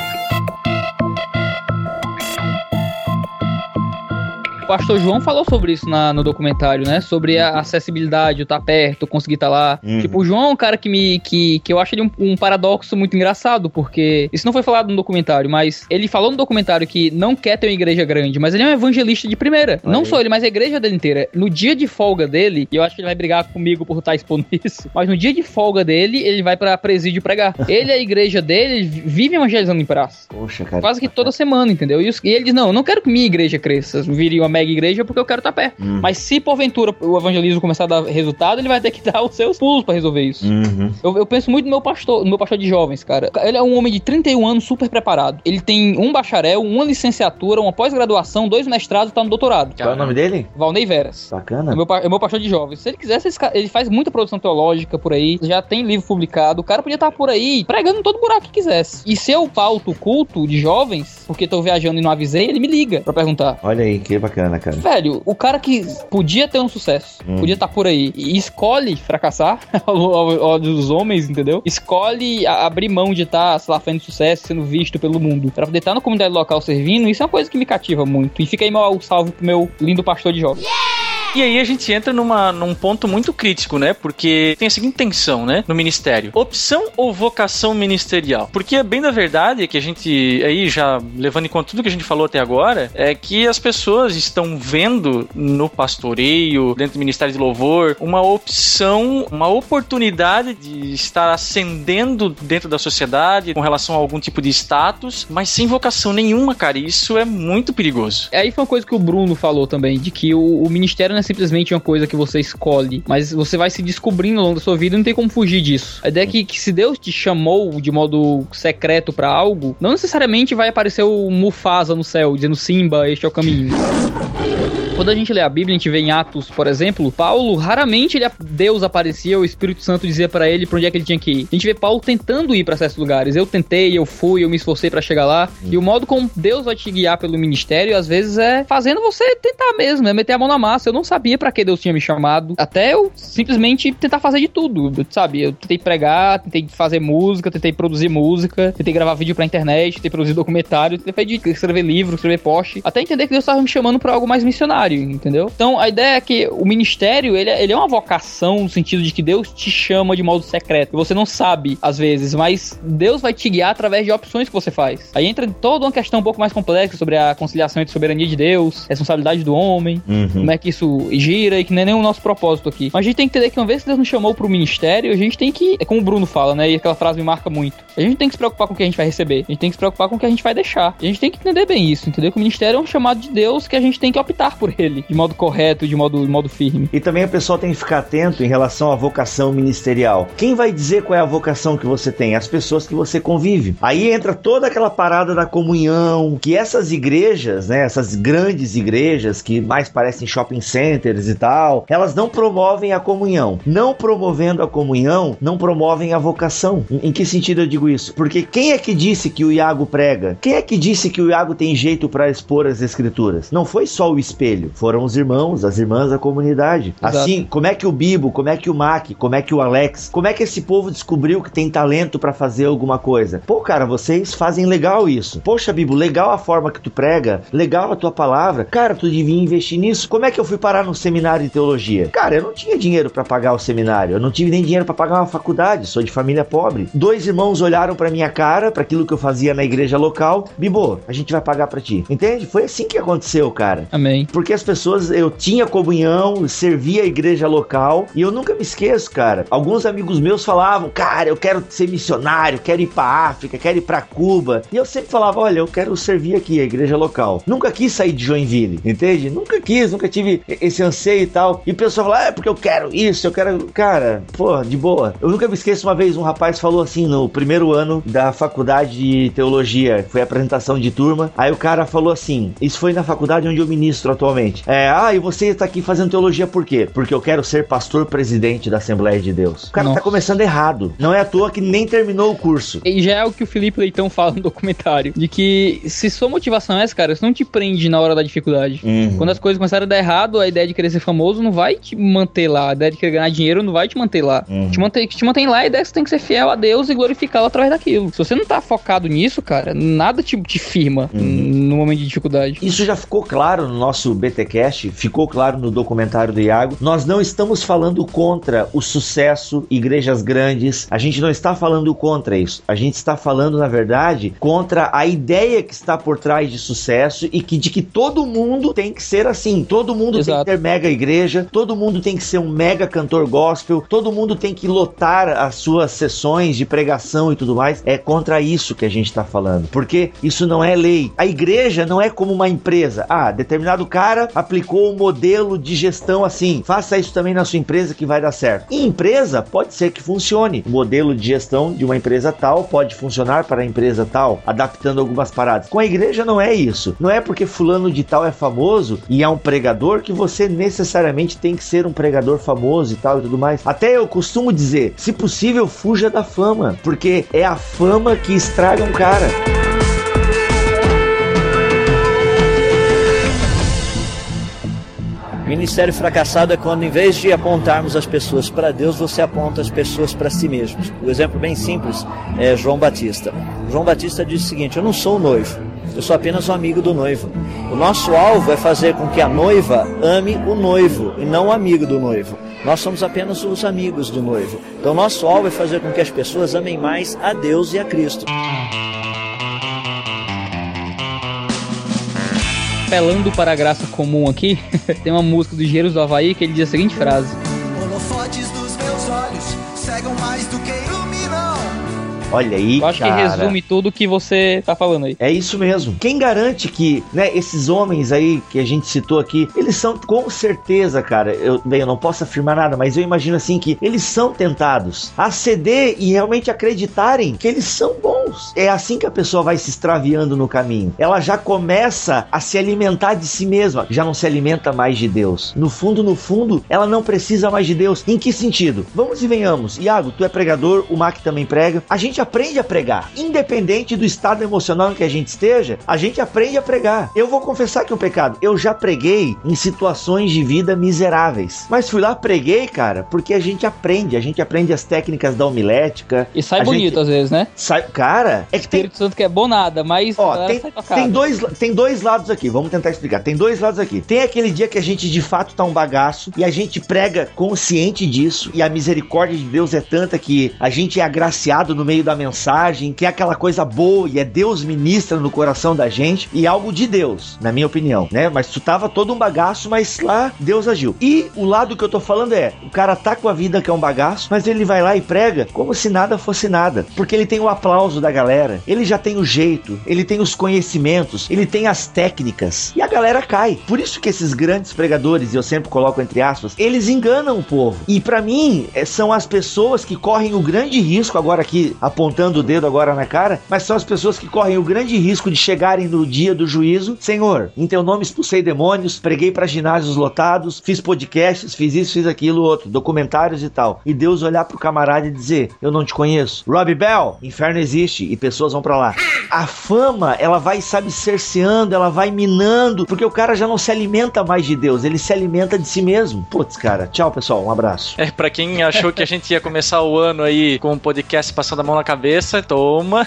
Pastor João falou sobre isso na- no documentário, né? Sobre a acessibilidade, o estar perto, conseguir estar lá. Uhum. Tipo, o João é um cara que me que, que eu acho ele um, um paradoxo muito engraçado, porque isso não foi falado no documentário, mas ele falou no documentário que não quer ter uma igreja grande, mas ele é um evangelista de primeira. Olha não aí. só ele, mas a igreja dele inteira. No dia de folga dele, e eu acho que ele vai brigar comigo por estar expondo isso, mas no dia de folga dele, ele vai pra presídio pregar. Ele e a igreja dele ele vive evangelizando em praça. Poxa, cara. Quase que toda semana, entendeu? E, os- e ele diz: Não, eu não quero que minha igreja cresça, vire uma mega igreja porque eu quero estar perto. Uhum. Mas se porventura o evangelismo começar a dar resultado, ele vai ter que dar os seus pulos pra resolver isso. Uhum. Eu, eu penso muito no meu pastor, no meu pastor de jovens, cara. Ele é um homem de 31 anos super preparado. Ele tem um bacharel, uma licenciatura, uma pós-graduação, dois mestrados e tá no doutorado. Qual é o nome dele? Valnei Veras. Bacana. É meu, é meu pastor de jovens. Se ele quisesse, ele faz muita produção teológica por aí, já tem livro publicado. O cara podia estar por aí pregando todo buraco que quisesse. E se eu pauto o culto de jovens, porque tô viajando e não avisei, ele me liga pra perguntar. Olha aí, que bacana, cara. Velho, o cara que podia ter um sucesso, Hum. podia estar por aí e escolhe fracassar dos homens, entendeu? Escolhe abrir mão de estar, sei lá, fazendo sucesso, sendo visto pelo mundo, pra poder estar na comunidade local servindo, isso é uma coisa que me cativa muito. E fica aí meu salve pro meu lindo pastor de jovens. E aí a gente entra numa, num ponto muito crítico, né? Porque tem a seguinte tensão, né? No ministério. Opção ou vocação ministerial? Porque é bem da verdade que a gente, aí já levando em conta tudo que a gente falou até agora, é que as pessoas estão vendo no pastoreio, dentro do ministério de louvor, uma opção, uma oportunidade de estar ascendendo dentro da sociedade com relação a algum tipo de status, mas sem vocação nenhuma, cara. Isso é muito perigoso. Aí foi uma coisa que o Bruno falou também, de que o, o ministério não é simplesmente uma coisa que você escolhe, mas você vai se descobrindo ao longo da sua vida e não tem como fugir disso. A ideia é que, que se Deus te chamou de modo secreto pra algo, não necessariamente vai aparecer o Mufasa no céu dizendo Simba, este é o caminho. Quando a gente lê a Bíblia, a gente vê em Atos, por exemplo, Paulo, raramente ele, Deus aparecia, o Espírito Santo dizia pra ele pra onde é que ele tinha que ir. A gente vê Paulo tentando ir pra certos lugares. Eu tentei, eu fui, eu me esforcei pra chegar lá. E o modo como Deus vai te guiar pelo ministério, às vezes é fazendo você tentar mesmo, é meter a mão na massa. Eu não sabia pra que Deus tinha me chamado, até eu simplesmente tentar fazer de tudo, sabe? Eu tentei pregar, tentei fazer música, tentei produzir música, tentei gravar vídeo pra internet, tentei produzir documentário, tentei escrever livro, escrever post, até entender que Deus estava me chamando pra algo mais missionário, entendeu? Então a ideia é que o ministério, ele, é- ele é uma vocação no sentido de que Deus te chama de modo secreto. Você não sabe, às vezes, mas Deus vai te guiar através de opções que você faz. Aí entra toda uma questão um pouco mais complexa sobre a conciliação entre soberania de Deus, responsabilidade do homem, Uhum. como é que isso gira e que não é nem o nosso propósito aqui. Mas a gente tem que entender que uma vez que Deus nos chamou pro ministério, a gente tem que, é como o Bruno fala, né? E aquela frase me marca muito. A gente tem que se preocupar com o que a gente vai receber. A gente tem que se preocupar com o que a gente vai deixar. A gente tem que entender bem isso, entendeu? Que o ministério é um chamado de Deus que a gente tem que optar por ele, de modo correto, de modo, de modo firme. E também o pessoal tem que ficar atento em relação à vocação ministerial. Quem vai dizer qual é a vocação que você tem? As pessoas que você convive. Aí entra toda aquela parada da comunhão, que essas igrejas, né, essas grandes igrejas que mais parecem shopping centers e tal, elas não promovem a comunhão. Não promovendo a comunhão, não promovem a vocação. Em, em que sentido eu digo isso? Porque quem é que disse que o Iago prega? Quem é que disse que o Iago tem jeito para expor as escrituras? Não foi só o espelho, foram os irmãos, as irmãs da comunidade. Exato. Assim, como é que o Bibo, como é que o Mac, como é que o Alex, como é que esse povo descobriu que tem talento para fazer alguma coisa? Pô, cara, vocês fazem legal isso. Poxa, Bibo, legal a forma que tu prega, legal a tua palavra. Cara, tu devia investir nisso. Como é que eu fui parar no seminário de teologia? Cara, eu não tinha dinheiro para pagar o seminário, eu não tive nem dinheiro para pagar uma faculdade, sou de família pobre. Dois irmãos olharam para minha cara, para aquilo que eu fazia na igreja local. Bibo, a gente vai pagar para ti. Entende? Foi assim que aconteceu, cara. Amém. Porque as pessoas, eu tinha comunhão, servia a igreja local, e eu nunca me esqueço, cara. Alguns amigos meus falavam, cara, eu quero ser missionário, quero ir pra África, quero ir pra Cuba. E eu sempre falava, olha, eu quero servir aqui a igreja local. Nunca quis sair de Joinville, entende? Nunca quis, nunca tive esse anseio e tal. E o pessoal é porque eu quero isso, eu quero. Cara, pô, de boa. Eu nunca me esqueço uma vez, um rapaz falou assim, no primeiro ano da faculdade de teologia, foi apresentação de turma. Aí o cara falou assim: Isso foi na faculdade onde eu ministro atualmente. É, ah, e você tá aqui fazendo teologia por quê? Porque eu quero ser pastor presidente da Assembleia de Deus. O cara Nossa. tá começando errado. Não é à toa que nem terminou o curso. E já é o que o Felipe Leitão fala no documentário. De que se sua motivação é essa, cara, isso não te prende na hora da dificuldade. Uhum. Quando as coisas começarem a dar errado, a ideia de querer ser famoso não vai te manter lá. A ideia de querer ganhar dinheiro não vai te manter lá. Uhum. Te mantém, te mantém lá, a ideia é que você tem que ser fiel a Deus e glorificá-lo através daquilo. Se você não tá focado nisso, cara, nada te, te firma Uhum. no momento de dificuldade. Isso já ficou claro no nosso BTcast, ficou claro no documentário do Iago, nós não estamos falando contra o sucesso, igrejas grandes, a gente não está falando contra isso. A gente está falando, na verdade, contra a ideia que está por trás de sucesso e que de que todo mundo tem que ser assim. Todo mundo Exato. tem que ter mega igreja, todo mundo tem que ser um mega cantor gospel, todo mundo tem que lotar as suas sessões de pregação e tudo mais. É contra isso que a gente está falando, porque isso não é lei. A igreja não é como uma empresa. Ah, determinado cara aplicou um modelo de gestão assim. Faça isso também na sua empresa que vai dar certo. Em empresa, pode ser que funcione. O modelo de gestão de uma empresa tal pode funcionar para a empresa tal, adaptando algumas paradas. Com a igreja não é isso. Não é porque fulano de tal é famoso e é um pregador que você necessariamente tem que ser um pregador famoso e tal e tudo mais. Até eu costumo dizer, se possível, fuja da fama, porque é a fama que estraga um cara. Ministério fracassado é quando, em vez de apontarmos as pessoas para Deus, você aponta as pessoas para si mesmos. O exemplo bem simples é João Batista. João Batista diz o seguinte: Eu não sou o noivo, eu sou apenas um amigo do noivo. O nosso alvo é fazer com que a noiva ame o noivo e não o amigo do noivo. Nós somos apenas os amigos do noivo. Então, nosso alvo é fazer com que as pessoas amem mais a Deus e a Cristo. Apelando para a graça comum aqui, tem uma música do Engenheiros do Havaí que ele diz a seguinte frase: Holofotes dos meus olhos cegam mais do que. Olha aí, Eu acho cara. que resume tudo que você tá falando aí. É isso mesmo. Quem garante que, né, esses homens aí que a gente citou aqui, eles são com certeza, cara. Eu, bem, eu não posso afirmar nada, mas eu imagino assim que eles são tentados a ceder e realmente acreditarem que eles são bons. É assim que a pessoa vai se extraviando no caminho. Ela já começa a se alimentar de si mesma, já não se alimenta mais de Deus. No fundo, no fundo, ela não precisa mais de Deus. Em que sentido? Vamos e venhamos. Iago, tu é pregador, o Mac também prega. A gente aprende a pregar. Independente do estado emocional em que a gente esteja, a gente aprende a pregar. Eu vou confessar que é um pecado. Eu já preguei em situações de vida miseráveis. Mas fui lá, preguei, cara, porque a gente aprende. A gente aprende as técnicas da homilética. E sai bonito gente- às vezes, né? Sai, cara, é que tem, Espírito Santo que é bom nada, mas Ó, tem, tem, dois, tem dois lados aqui, vamos tentar explicar. Tem dois lados aqui. Tem aquele dia que a gente de fato tá um bagaço e a gente prega consciente disso e a misericórdia de Deus é tanta que a gente é agraciado no meio da mensagem, que é aquela coisa boa e é Deus ministra no coração da gente e é algo de Deus, na minha opinião, né? Mas tu tava todo um bagaço, mas lá Deus agiu. E o lado que eu tô falando é, o cara tá com a vida que é um bagaço, mas ele vai lá e prega como se nada fosse nada, porque ele tem o aplauso da galera, ele já tem o jeito, ele tem os conhecimentos, ele tem as técnicas e a galera cai. Por isso que esses grandes pregadores, e eu sempre coloco entre aspas, eles enganam o povo. E pra mim, eh, são as pessoas que correm o grande risco, agora aqui apontando o dedo agora na cara, mas são as pessoas que correm o grande risco de chegarem no dia do juízo. Senhor, em teu nome expulsei demônios, preguei pra ginásios lotados, fiz podcasts, fiz isso, fiz aquilo, outro, documentários e tal. E Deus olhar pro camarada e dizer: Eu não te conheço. Robbie Bell, inferno existe e pessoas vão pra lá. A fama, ela vai, sabe, cerceando, ela vai minando, porque o cara já não se alimenta mais de Deus, ele se alimenta de si mesmo. Putz, cara, tchau pessoal, um abraço. É, pra quem achou que a gente ia começar o ano aí com um podcast passando a mão na cabeça, toma.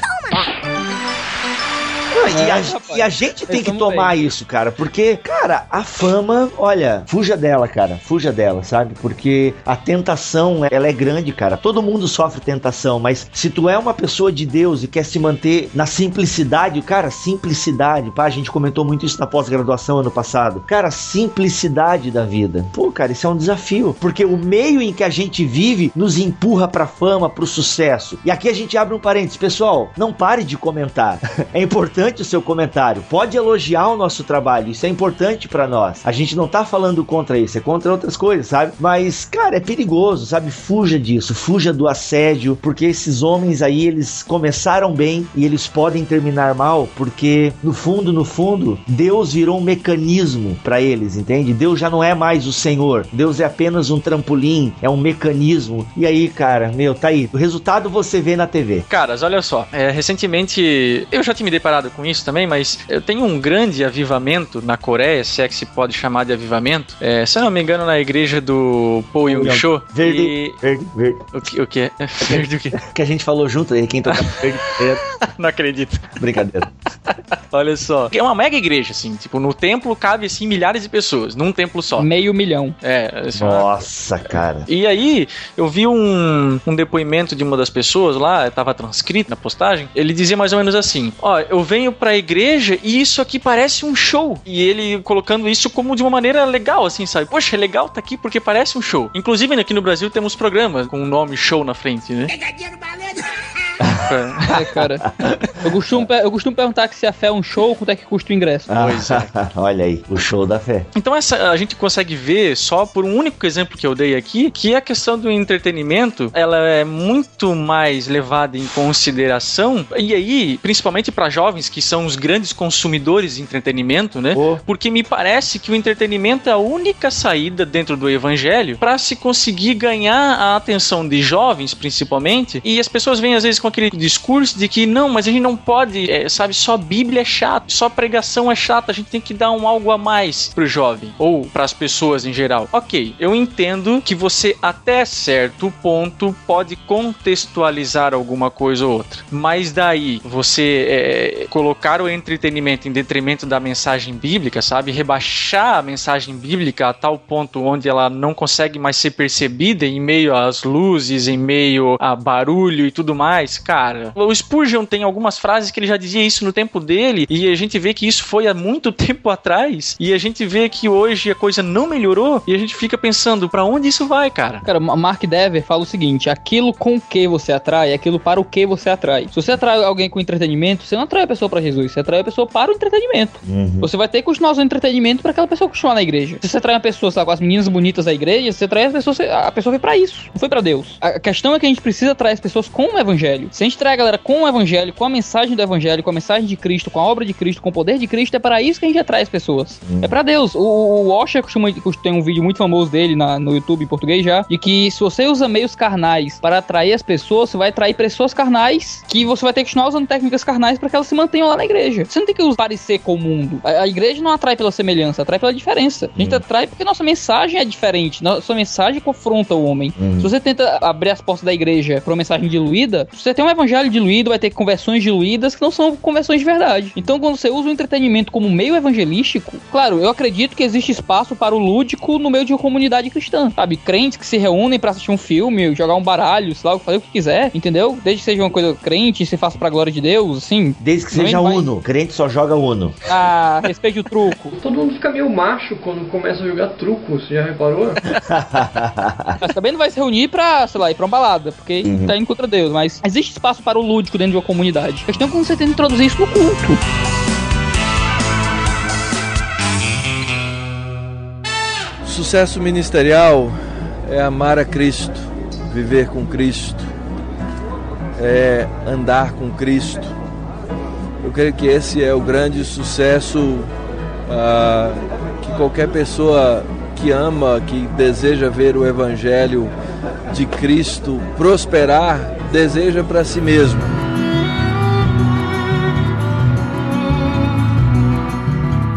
Não, e, a, rapaz. e a gente tem que tomar isso, cara, porque, cara, a fama, olha, fuja dela, cara, fuja dela, sabe? Porque a tentação, ela é grande, cara. Todo mundo sofre tentação, mas se tu é uma pessoa de Deus e quer se manter na simplicidade, cara, simplicidade, pá, a gente comentou muito isso na pós-graduação ano passado. Cara, simplicidade da vida. Pô, cara, isso é um desafio, porque o meio em que a gente vive nos empurra pra fama, pro sucesso. E aqui a gente abre um parênteses, pessoal, não pare de comentar. É importante o seu comentário. Pode elogiar o nosso trabalho, isso é importante pra nós. A gente não tá falando contra isso, é contra outras coisas, sabe? Mas, cara, é perigoso, sabe? Fuja disso, fuja do assédio, porque esses homens aí, eles começaram bem e eles podem terminar mal, porque no fundo, no fundo, Deus virou um mecanismo pra eles, entende? Deus já não é mais o Senhor. Deus é apenas um trampolim, é um mecanismo. E aí, cara, meu, tá aí. O resultado você vê na TV. Caras, olha só. é, recentemente eu já tinha me deparado com com isso também, mas eu tenho um grande avivamento na Coreia, se é que se pode chamar de avivamento. É, se eu não me engano, na igreja do Po Yung Cho. Verde, E... verde, verde. O que, o que é? Verde o quê? Que a gente falou junto aí, quem toca verde, verde. Não acredito. Brincadeira. Olha só. É uma mega igreja, assim. Tipo, no templo cabe, assim, milhares de pessoas. Num templo só. Meio milhão. É, assim, Nossa, cara. E aí, eu vi um, um depoimento de uma das pessoas lá, estava transcrito na postagem. Ele dizia mais ou menos assim: Ó, eu venho pra igreja e isso aqui parece um show. E ele colocando isso como de uma maneira legal, assim, sabe? Poxa, é legal tá aqui porque parece um show. Inclusive, aqui no Brasil temos programas com o nome show na frente, né? É, cara. Eu costumo, eu costumo perguntar que se a fé é um show, quanto é que custa o ingresso. Pois é. Olha aí, o show da fé. Então essa a gente consegue ver só por um único exemplo que eu dei aqui, que a questão do entretenimento, ela é muito mais levada em consideração e aí, principalmente para jovens que são os grandes consumidores de entretenimento, né? Oh. Porque me parece que o entretenimento é a única saída dentro do evangelho para se conseguir ganhar a atenção de jovens, principalmente. E as pessoas vêm às vezes com aquele discurso de que não, mas a gente não pode, é, sabe, só Bíblia é chato, só pregação é chata, a gente tem que dar um algo a mais pro jovem ou para as pessoas em geral. OK, eu entendo que você até certo ponto pode contextualizar alguma coisa ou outra. Mas daí você é, colocar o entretenimento em detrimento da mensagem bíblica, sabe? Rebaixar a mensagem bíblica a tal ponto onde ela não consegue mais ser percebida em meio às luzes, em meio a barulho e tudo mais. Cara, o Spurgeon tem algumas frases que ele já dizia isso no tempo dele e a gente vê que isso foi há muito tempo atrás e a gente vê que hoje a coisa não melhorou e a gente fica pensando para onde isso vai, cara? Cara, Ma- Mark Dever fala o seguinte: aquilo com que você atrai é aquilo para o que você atrai. Se você atrai alguém com entretenimento, você não atrai a pessoa para Jesus, você atrai a pessoa para o entretenimento. Você vai ter que continuar usando entretenimento para aquela pessoa continuar na igreja. Se você atrai uma pessoa, sabe, com as meninas bonitas da igreja, você atrai as pessoas, a pessoa foi para isso, não foi para Deus. A questão é que a gente precisa atrair as pessoas com o evangelho. Se a gente trai a galera com o evangelho, com a mensagem do evangelho, com a mensagem de Cristo, com a obra de Cristo, com o poder de Cristo, é para isso que a gente atrai as pessoas. É para Deus. O, o Washer costuma, costuma- tem um vídeo muito famoso dele na- no YouTube em português já, de que se você usa meios carnais para atrair as pessoas, você vai atrair pessoas carnais que você vai ter que continuar usando técnicas carnais para que elas se mantenham lá na igreja. Você não tem que parecer com o mundo. A, a igreja não atrai pela semelhança, atrai pela diferença. A gente atrai porque nossa mensagem é diferente. Nossa mensagem confronta o homem. Se você tenta abrir as portas da igreja para uma mensagem diluída, se você tem um evangelho diluído, vai ter conversões diluídas que não são conversões de verdade. Então, quando você usa o entretenimento como meio evangelístico, claro, eu acredito que existe espaço para o lúdico no meio de uma comunidade cristã, sabe? Crentes que se reúnem para assistir um filme, jogar um baralho, sei lá, fazer o que quiser, entendeu? Desde que seja uma coisa crente, se faça pra glória de Deus, assim. Desde que seja vai- Uno. Crente só joga Uno. Ah, respeite o truco. Todo mundo fica meio macho quando começa a jogar truco, você já reparou? Mas também não vai se reunir pra, sei lá, ir pra uma balada, porque Uhum. tá indo contra Deus. Mas existe espaço para o lúdico dentro de uma comunidade. A questão é como você tenta introduzir isso no culto. Sucesso ministerial é amar a Cristo, viver com Cristo, é andar com Cristo. Eu creio que esse é o grande sucesso ah, que qualquer pessoa que ama, que deseja ver o Evangelho de Cristo prosperar, deseja para si mesmo.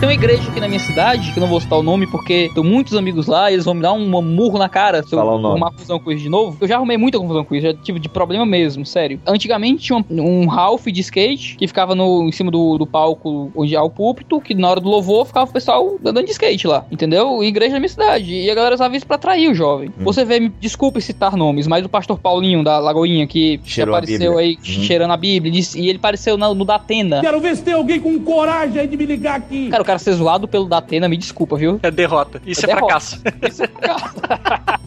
Tem uma igreja aqui na minha cidade, que eu não vou citar o nome porque tenho muitos amigos lá e eles vão me dar um murro na cara se eu arrumar confusão com isso de novo. Eu já arrumei muita confusão com isso, já tive de problema mesmo, sério. Antigamente tinha um, um Ralph de skate que ficava no, em cima do, do palco onde há o púlpito, que na hora do louvor ficava o pessoal andando de skate lá, entendeu? E igreja da minha cidade. E a galera usava isso pra atrair o jovem. Hum. Você vê, me desculpe citar nomes, mas o pastor Paulinho da Lagoinha que, apareceu aí Hum. cheirando a Bíblia, e ele apareceu na- no Datena. Quero ver se tem alguém com coragem aí de me ligar aqui. Cara, o cara ser zoado pelo Datena, me desculpa, viu? É derrota. Isso é, derrota. fracasso. Isso é fracasso.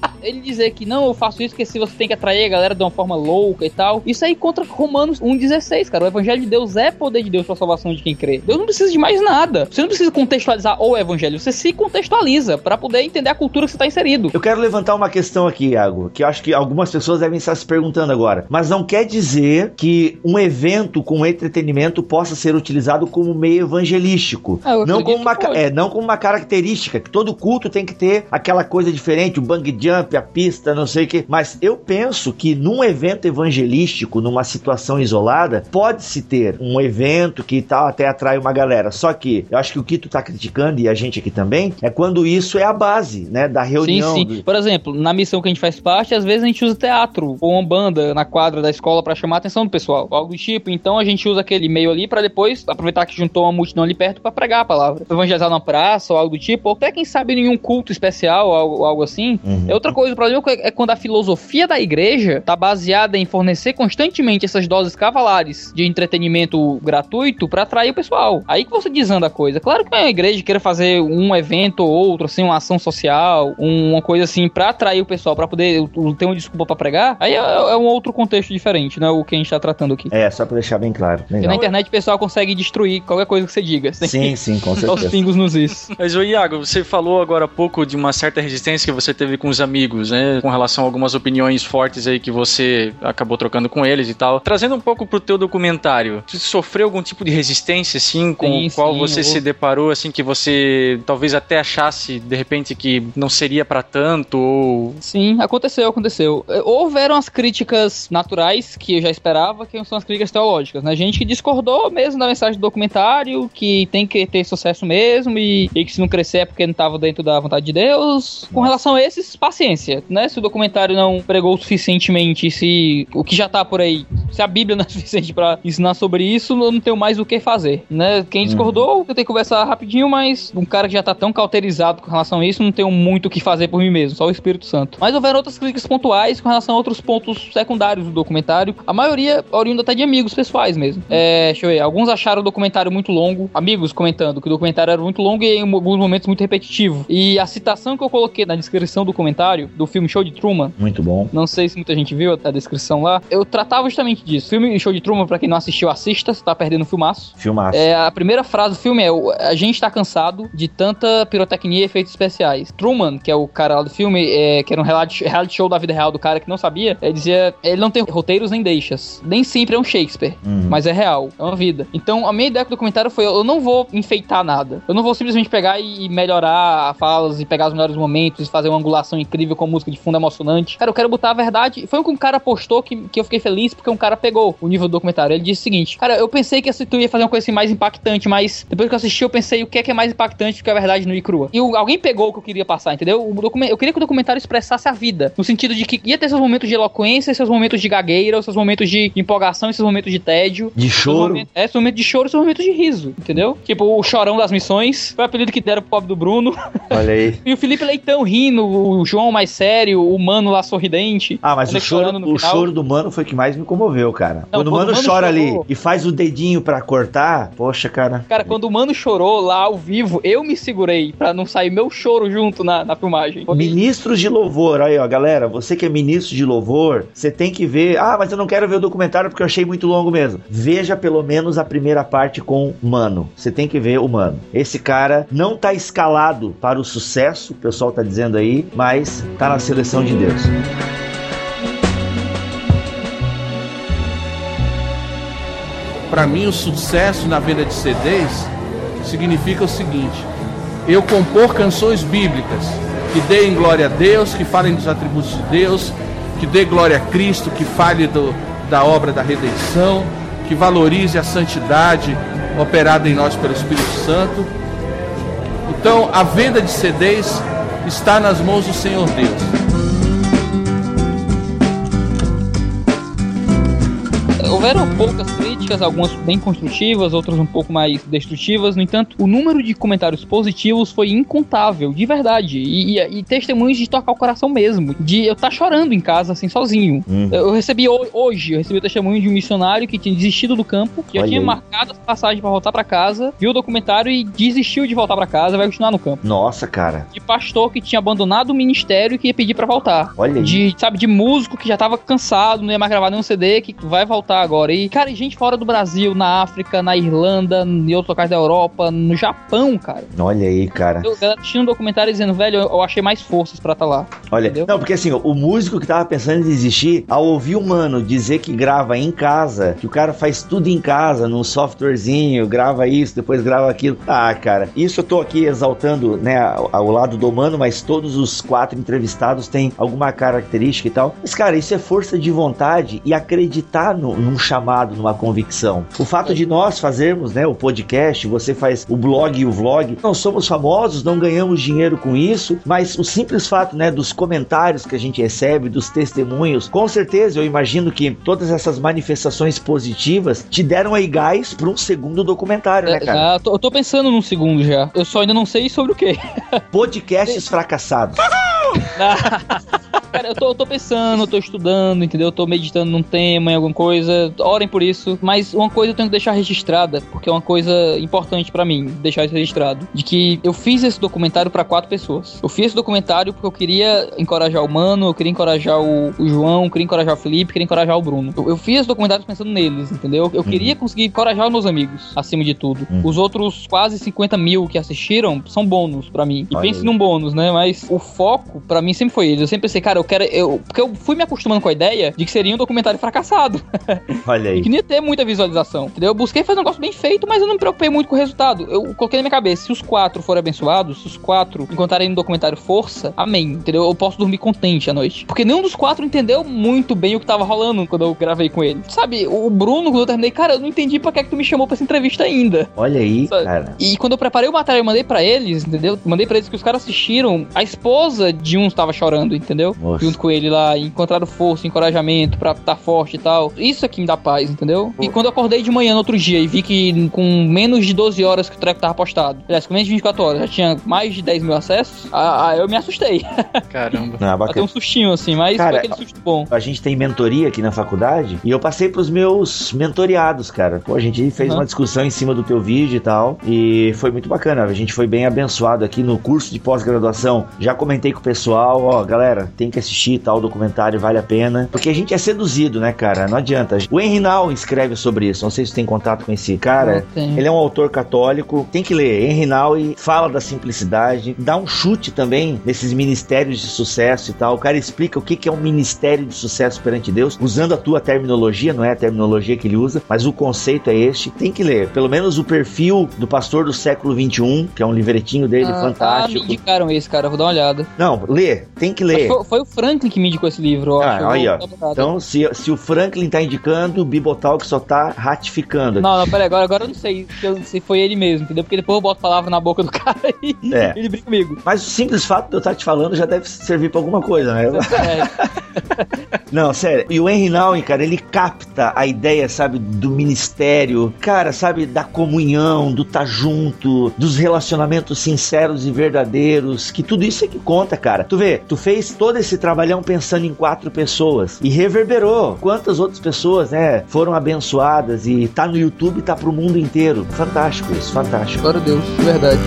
Ele dizer que não, eu faço isso porque se você tem que atrair a galera de uma forma louca e tal. Isso aí contra Romanos 1,16, cara. O evangelho de Deus é poder de Deus pra salvação de quem crê. Deus não precisa de mais nada. Você não precisa contextualizar o evangelho, você se contextualiza pra poder entender a cultura que você tá inserido. Eu quero levantar uma questão aqui, Iago, que eu acho que algumas pessoas devem estar se perguntando agora. Mas não quer dizer que um evento com entretenimento possa ser utilizado como meio evangelístico. Ah, não, como uma, é, não como uma característica, que todo culto tem que ter aquela coisa diferente, o bang jump, a pista, não sei o que. Mas eu penso que num evento evangelístico, numa situação isolada, pode-se ter um evento que tal até atrai uma galera. Só que eu acho que o que tu tá criticando, e a gente aqui também, é quando isso é a base, né, da reunião. Sim, sim. do- Por exemplo, na missão que a gente faz parte, às vezes a gente usa teatro ou uma banda na quadra da escola pra chamar a atenção do pessoal, algo do tipo. Então a gente usa aquele e-mail ali pra depois aproveitar que juntou uma multidão ali perto pra pregar a palavra. Evangelizar na praça ou algo do tipo, ou até quem sabe em um culto especial ou algo, algo assim. É outra coisa. O problema é é quando a filosofia da igreja tá baseada em fornecer constantemente essas doses cavalares de entretenimento gratuito pra atrair o pessoal. Aí que você desanda a coisa. Claro que a igreja queira fazer um evento ou outro, assim, uma ação social, um- uma coisa assim, pra atrair o pessoal, pra poder ter uma desculpa pra pregar, aí é, é um outro contexto diferente, né? O que a gente tá tratando aqui. É, só pra deixar bem claro. Porque na internet o pessoal consegue destruir qualquer coisa que você diga. Você tem Sim, sim, com botar os certeza. pingos nos is. Mas, ô Iago, você falou agora há pouco de uma certa resistência que você teve com os amigos, né? Com relação a algumas opiniões fortes aí que você acabou trocando com eles e tal. Trazendo um pouco pro teu documentário, você sofreu algum tipo de resistência, assim, com Sim, o qual sim, você eu- se deparou, assim, que você talvez até achasse, de repente, que não seria pra tanto, ou... Sim, aconteceu, aconteceu. Eh, Houveram as críticas naturais que eu já esperava, que são as críticas teológicas, né? Gente que discordou mesmo da mensagem do documentário, que tem que ter sucesso mesmo e, e que se não crescer é porque não estava dentro da vontade de Deus. Com relação a esses, paciência, né? Se o documentário não pregou suficientemente, se o que já tá por aí, se a Bíblia não é suficiente pra ensinar sobre isso, eu não tenho mais o que fazer, né? Quem discordou, eu tenho que conversar rapidinho, mas um cara que já tá tão cauterizado com relação a isso, não tenho muito o que fazer por mim mesmo, só o Espírito Santo. Mas houveram outras críticas pontuais com relação a outros pontos secundários do documentário, a maioria oriunda até de amigos pessoais mesmo. É, deixa eu ver, alguns acharam o documentário muito longo, amigos comentando que o documentário era muito longo e em alguns momentos muito repetitivo. E a citação que eu coloquei na descrição do comentário do filme Show de Truman, Muito bom. não sei se muita gente viu a- a descrição lá. Eu tratava justamente disso. Filme Show de Truman, pra quem não assistiu, assista, você tá perdendo o filmaço. Filmaço. É, a primeira frase do filme é: A gente tá cansado de tanta pirotecnia e efeitos especiais. Truman, que é o cara lá do filme, é, que era um reality, reality show da vida real do cara que não sabia, ele dizia: ele não tem roteiros nem deixas. Nem sempre é um Shakespeare, Uhum. mas é real, é uma vida. Então a minha ideia com o documentário foi: eu não vou enfeitar nada. Eu não vou simplesmente pegar e melhorar falas e pegar os melhores momentos e fazer uma angulação incrível com música de fundo emocionante. Cara, eu quero botar a verdade. Foi o que um cara postou que, que eu fiquei feliz porque um cara pegou o nível do documentário. Ele disse o seguinte: Cara, eu pensei que tu ia fazer uma coisa assim mais impactante, mas depois que eu assisti, eu pensei o que é que é mais impactante do que a verdade no e crua. E o- alguém pegou o que eu queria passar, entendeu? Eu queria que o documentário expressasse a vida. No sentido de que ia ter seus momentos de eloquência, seus momentos de gagueira, seus momentos de empolgação seus momentos de tédio. De choro. momentos- É, seus momentos de choro e seus momentos de riso, entendeu? Tipo, o chorão das missões. Foi o apelido que deram pro pobre do Bruno. Olha aí. E o Felipe Leitão rindo, o João mais sério, o Mano lá sorridente. Ah, mas o choro, o choro do mano foi o que mais me comoveu, cara. Não, quando o quando mano o Mano chora chorou- ali e faz o dedinho pra cortar, poxa, cara. Cara, quando o Mano chorou lá ao vivo, eu me segurei pra não sair meu choro junto na, na filmagem. Ministros de louvor, aí ó, galera, você que é ministro de louvor, você tem que ver. Ah, mas eu não quero ver o documentário porque eu achei muito longo mesmo. Veja pelo menos a primeira parte com Mano. Você tem que ver o Mano. Esse cara não tá escalado para o sucesso, o pessoal tá dizendo aí, mas tá na seleção de Deus. Para mim, o sucesso na venda de CDs significa o seguinte: eu compor canções bíblicas que deem glória a Deus, que falem dos atributos de Deus, que dê glória a Cristo, que fale do, da obra da redenção, que valorize a santidade operada em nós pelo Espírito Santo. Então, a venda de CDs está nas mãos do Senhor Deus. Houveram poucas críticas, algumas bem construtivas, outras um pouco mais destrutivas. No entanto, o número de comentários positivos foi incontável, de verdade. E, e- e testemunhos de tocar o coração mesmo. De eu estar chorando em casa, assim, sozinho. Hum. Eu, recebi ho- hoje, eu recebi o testemunho de um missionário que tinha desistido do campo, que tinha aí. marcado as passagens pra voltar pra casa, viu o documentário e desistiu de voltar pra casa, vai continuar no campo. Nossa, cara. De pastor que tinha abandonado o ministério e que ia pedir pra voltar. Olha aí. De, sabe, de músico que já tava cansado, não ia mais gravar nenhum CD, que vai voltar agora agora. E, cara, e gente fora do Brasil, na África, na Irlanda, em outros locais da Europa, no Japão, cara. Olha aí, cara. Eu galera assistindo um documentário dizendo, velho, eu, eu achei mais forças pra estar lá. Olha, Entendeu? não, porque assim, o músico que tava pensando em desistir, ao ouvir o mano dizer que grava em casa, que o cara faz tudo em casa, num softwarezinho, grava isso, depois grava aquilo. Ah, cara, isso eu tô aqui exaltando, né, ao, ao lado do mano, mas todos os quatro entrevistados têm alguma característica e tal. Mas, cara, isso é força de vontade e acreditar no- num chamado, numa convicção. O fato de nós fazermos, né, o podcast, você faz o blog e o vlog, não somos famosos, não ganhamos dinheiro com isso, mas o simples fato, né, dos comentários que a gente recebe, dos testemunhos, com certeza eu imagino que todas essas manifestações positivas te deram aí gás para um segundo documentário, né, cara? Já, tô- eu tô pensando num segundo já. Eu só ainda não sei sobre o quê. Podcasts fracassados. Cara, eu tô, eu tô pensando, eu tô estudando, entendeu? Eu tô meditando num tema, em alguma coisa. Orem por isso. Mas uma coisa eu tenho que deixar registrada, porque é uma coisa importante pra mim, deixar isso registrado. De que eu fiz esse documentário pra quatro pessoas. Eu fiz esse documentário porque eu queria encorajar o Mano, eu queria encorajar o, o João, eu queria encorajar o Felipe, eu queria encorajar o Bruno. Eu, eu fiz esse documentário pensando neles, entendeu? Eu queria conseguir encorajar os meus amigos, acima de tudo. Os outros quase 50 mil que assistiram são bônus pra mim. E Olha pense aí. num bônus, né? Mas o foco pra mim sempre foi eles. Eu sempre pensei, cara, eu quero. Eu, porque eu fui me acostumando com a ideia de que seria um documentário fracassado. Olha aí. que nem ia ter muita visualização. Entendeu? Eu busquei fazer um negócio bem feito, mas eu não me preocupei muito com o resultado. Eu coloquei na minha cabeça, se os quatro forem abençoados, se os quatro encontrarem no documentário força, amém. Entendeu? Eu posso dormir contente à noite. Porque nenhum dos quatro entendeu muito bem o que tava rolando quando eu gravei com ele. Sabe, o Bruno, quando eu terminei, cara, eu não entendi pra que, é que tu me chamou pra essa entrevista ainda. Olha aí, Sabe? cara. E quando eu preparei o material, eu mandei pra eles, entendeu? Mandei pra eles que os caras assistiram. A esposa de um estava chorando, entendeu? Nossa. Junto com ele lá, e encontraram força, encorajamento pra estar forte e tal. Isso é que me dá paz, entendeu? E quando eu acordei de manhã no outro dia e vi que com menos de 12 horas que o treco tava postado, aliás, com menos de 24 horas, já tinha mais de 10 mil acessos, ah, ah, eu me assustei. Caramba. Ah, Até bacana. um sustinho assim, mas Cara, foi aquele susto bom. A gente tem mentoria aqui na faculdade e eu passei pros meus mentoriados, cara. Pô, a gente fez Uhum. uma discussão em cima do teu vídeo e tal e foi muito bacana. A gente foi bem abençoado aqui no curso de pós-graduação. Já comentei com o pessoal, ó, galera, tem que assistir tal documentário, vale a pena. Porque a gente é seduzido, né, cara? Não adianta. O Henry Nau escreve sobre isso. Não sei se tem contato com esse cara. Ele é um autor católico. Tem que ler. Henry Naui fala da simplicidade, dá um chute também nesses ministérios de sucesso e tal. O cara explica o que é um ministério de sucesso perante Deus, usando a tua terminologia, não é a terminologia que ele usa, mas o conceito é este. Tem que ler. Pelo menos o perfil do pastor do século 21, que é um livretinho dele Ah, Ah, fantástico. me indicaram esse, cara. Vou dar uma olhada. Não, lê. Tem que ler. Foi, foi o Franklin que me indicou esse livro. Ah, aí, ó. Então, se, se o Franklin tá indicando, o Bibotalk só tá ratificando. Não, não, peraí, agora, agora eu não sei se, foi ele mesmo, entendeu? Porque depois eu boto palavra na boca do cara e É. ele briga comigo. Mas o simples fato de eu estar te falando já deve servir pra alguma coisa, né? É, Não, sério. E o Henry Nouwen, cara, ele capta a ideia, sabe, do ministério, cara, sabe, da comunhão, do tá junto, dos relacionamentos sinceros e verdadeiros, que tudo isso é que conta, cara. Tu vê, tu fez todo esse trabalhão pensando em quatro pessoas e reverberou. Quantas outras pessoas, né, foram abençoadas e tá no YouTube, tá pro mundo inteiro. Fantástico isso, fantástico. Glória a Deus, verdade.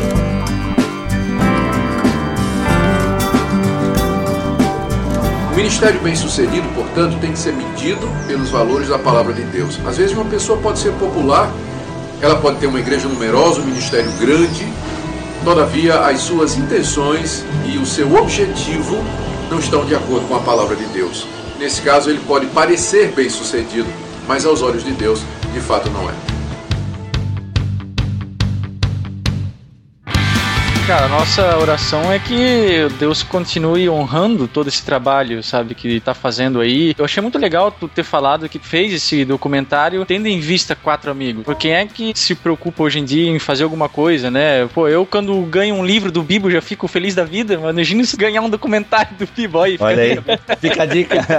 O ministério bem-sucedido, portanto, tem que ser medido pelos valores da palavra de Deus. Às vezes uma pessoa pode ser popular, ela pode ter uma igreja numerosa, um ministério grande, todavia as suas intenções e o seu objetivo não estão de acordo com a palavra de Deus. Nesse caso, ele pode parecer bem-sucedido, mas aos olhos de Deus, de fato não é. Cara, a nossa oração é que Deus continue honrando todo esse trabalho, sabe, que tá fazendo aí. Eu achei muito legal tu ter falado que fez esse documentário tendo em vista quatro amigos. Porque quem é que se preocupa hoje em dia em fazer alguma coisa, né? Pô, eu quando ganho um livro do Bibo já fico feliz da vida, imagina se ganhar um documentário do Bibo aí. Olha aí, fica a dica.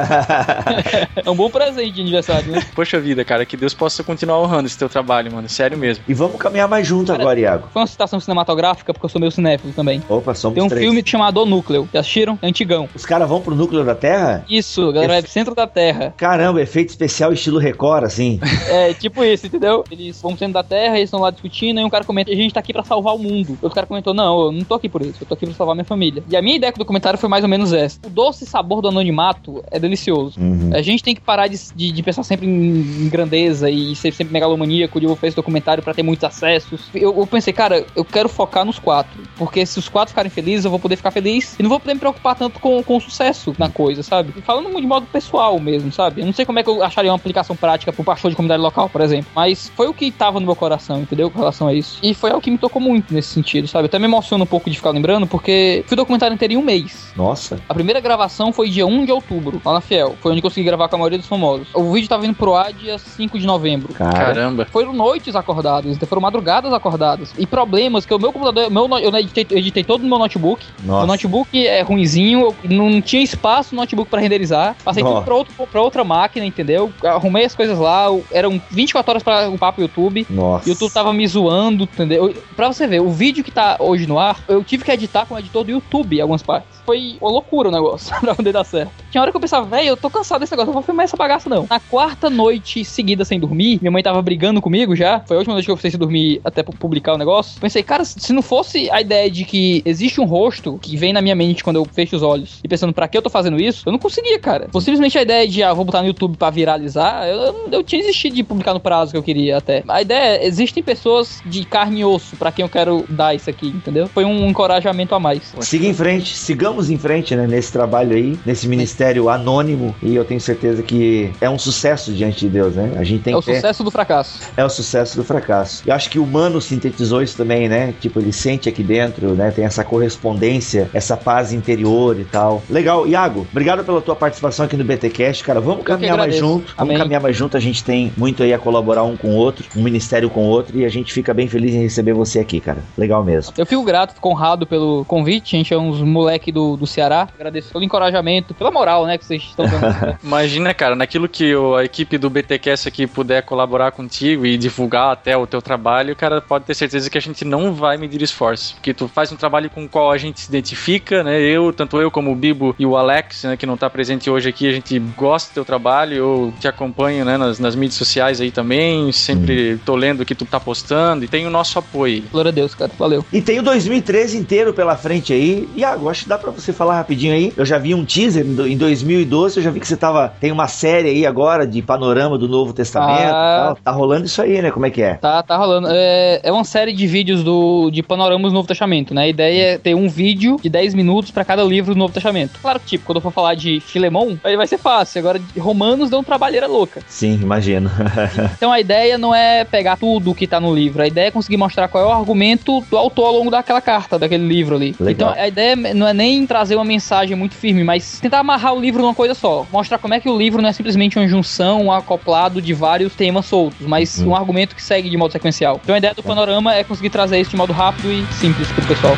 É um bom presente de aniversário, né? Poxa vida, cara, que Deus possa continuar honrando esse teu trabalho, mano. Sério mesmo. E vamos caminhar mais junto agora, Iago. Foi uma citação cinematográfica, porque eu sou meio cinéfilo também. Opa, somos Tem um três. filme chamado O Núcleo. Já assistiram? É antigão. Os caras vão pro núcleo da Terra? Isso, galera, é centro da Terra. Caramba, efeito especial estilo Record, assim. É, tipo isso, entendeu? Eles vão pro centro da Terra, eles estão lá discutindo, e um cara comenta, a gente tá aqui pra salvar o mundo. O outro cara comentou, não, eu não tô aqui por isso, eu tô aqui pra salvar minha família. E a minha ideia com o documentário foi mais ou menos essa. O doce sabor do anonimato é delicioso. Uhum. A gente tem que parar de, de, de pensar sempre em, em grandeza e ser sempre megalomaníaco de eu vou fazer esse documentário pra ter muitos acessos. Eu, eu pensei, cara, eu quero focar nos quatro. Porque se os quatro ficarem felizes, eu vou poder ficar feliz e não vou poder me preocupar tanto com, com o sucesso na coisa, sabe? E falando de modo pessoal mesmo, sabe? Eu não sei como é que eu acharia uma aplicação prática pro pastor de comunidade local, por exemplo. Mas foi o que tava no meu coração, entendeu? Com relação a isso. E foi algo que me tocou muito nesse sentido, sabe? Eu até me emociono um pouco de ficar lembrando, porque fui documentário inteiro em um mês. Nossa. A primeira gravação foi dia 1 de outubro, lá na Fiel. Foi onde eu consegui gravar com a maioria dos famosos. O vídeo tava vindo pro ar dia 5 de novembro. Caramba. Foram noites acordadas, foram madrugadas acordadas. E problemas que o meu computador, meu, eu editei, eu editei todo no meu notebook. Nossa. O notebook é ruinzinho, não tinha espaço no notebook pra renderizar. Passei Nossa. tudo pra, outro, pra outra máquina, entendeu? Arrumei as coisas lá, eram 24 horas pra upar pro YouTube. Nossa. O YouTube tava me zoando, entendeu? Eu- Pra você ver, o vídeo que tá hoje no ar, eu tive que editar com o editor do YouTube em algumas partes. Foi uma loucura o negócio, pra poder dar certo. Tinha hora que eu pensava, velho, eu tô cansado desse negócio, eu vou filmar essa bagaça não. Na quarta noite seguida sem dormir, minha mãe tava brigando comigo já. Foi a última noite que eu precisei dormir até publicar o negócio. Pensei, cara, se não fosse a ideia de que existe um rosto que vem na minha mente quando eu fecho os olhos e pensando pra que eu tô fazendo isso, eu não conseguia, cara. Fosse simplesmente a ideia de, ah, vou botar no YouTube pra viralizar, eu, eu, eu tinha desistido de publicar no prazo que eu queria até. A ideia é, existem pessoas de carne e osso pra quem eu quero dar isso aqui, entendeu? Foi um encorajamento a mais. Siga em frente, sigamos em frente, né, nesse trabalho aí, nesse ministério anônimo, e eu tenho certeza que é um sucesso diante de Deus, né? A gente tem É o ter... sucesso do fracasso. É o sucesso do fracasso. Eu acho que o Mano sintetizou isso também, né? Tipo, ele sente aqui dentro, né? Tem essa correspondência, essa paz interior e tal. Legal. Iago, obrigado pela tua participação aqui no BTcast, cara. Vamos caminhar mais junto. Vamos Amém. caminhar mais junto. A gente tem muito aí a colaborar um com o outro, um ministério com o outro, e a gente fica bem feliz em receber você aqui, cara. Legal mesmo. Eu fico grato, fico honrado pelo convite. A gente é uns moleque do, do Ceará. Agradeço pelo encorajamento, pela moral, né, que vocês estão dando. Imagina, cara, naquilo que o- a equipe do BTcast aqui puder colaborar contigo e divulgar até o teu trabalho, cara, pode ter certeza que a gente não vai medir esforço. Porque tu faz um trabalho com o qual a gente se identifica, né? Eu, tanto eu como o Bibo e o Alex, né, que não tá presente hoje aqui, a gente gosta do teu trabalho, eu te acompanho, né, nas, nas mídias sociais aí também, sempre tô lendo o que tu tá postando e tem o nosso apoio. Glória a Deus, cara. Valeu. E tem o 2013 inteiro pela frente aí. Iago, acho que dá pra você falar rapidinho aí. Eu já vi um teaser em do- em 2012, eu já vi que você tava. Tem uma série aí agora de panorama do Novo Testamento Ah. tal. Tá rolando isso aí, né? Como é que é? Tá, tá rolando. É, é uma série de vídeos do, de panoramas do Novo Testamento, né? A ideia é ter um vídeo de 10 minutos pra cada livro do Novo Testamento. Claro que, tipo, quando eu for falar de Filemão, aí vai ser fácil. Agora, Romanos uma trabalheira louca. Sim, imagino. Então a ideia não é pegar tudo que tá no livro, a ideia é conseguir mostrar qual é o argumento do autor ao longo daquela carta, daquele livro ali. Legal. Então a ideia não é nem trazer uma mensagem muito firme, mas tentar amarrar o livro numa coisa só. Mostrar como é que o livro não é simplesmente uma junção, um acoplado de vários temas soltos, mas Uhum. um argumento que segue de modo sequencial. Então a ideia do panorama é conseguir trazer isso de modo rápido e simples pro pessoal.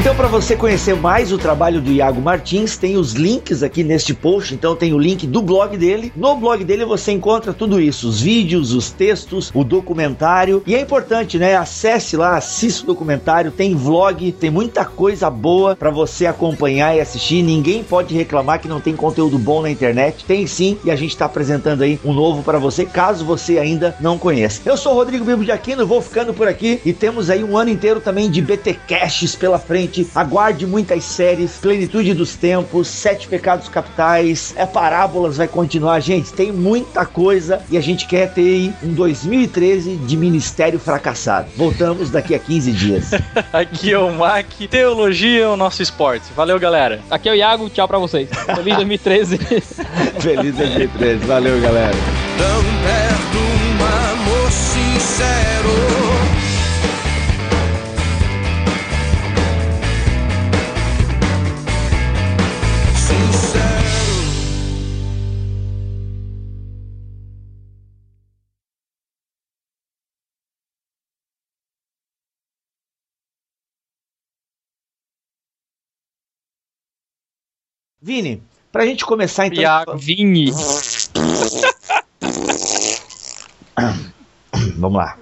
Então, para você conhecer mais o trabalho do Iago Martins, tem os links aqui neste post. Então, tem o link do blog dele. No blog dele você encontra tudo isso: os vídeos, os textos, o documentário. E é importante, né? Acesse lá, assista o documentário. Tem vlog, tem muita coisa boa para você acompanhar e assistir. Ninguém pode reclamar que não tem conteúdo bom na internet. Tem sim, e a gente está apresentando aí um novo para você, caso você ainda não conheça. Eu sou Rodrigo Bibo de Aquino, vou ficando por aqui e temos aí um ano inteiro também de BT Caches pela frente. Aguarde muitas séries, Plenitude dos Tempos, Sete Pecados Capitais, é Parábolas vai continuar, gente. Tem muita coisa e a gente quer ter aí um 2013 de Ministério Fracassado. Voltamos daqui a 15 dias. Aqui é o Mac, teologia é o nosso esporte. Valeu, galera. Aqui é o Iago, tchau pra vocês. Feliz 2013. Feliz 2013, valeu galera. Tão perto, um amor sincero. Vini, pra gente começar então. Iago. Vini. Vamos lá.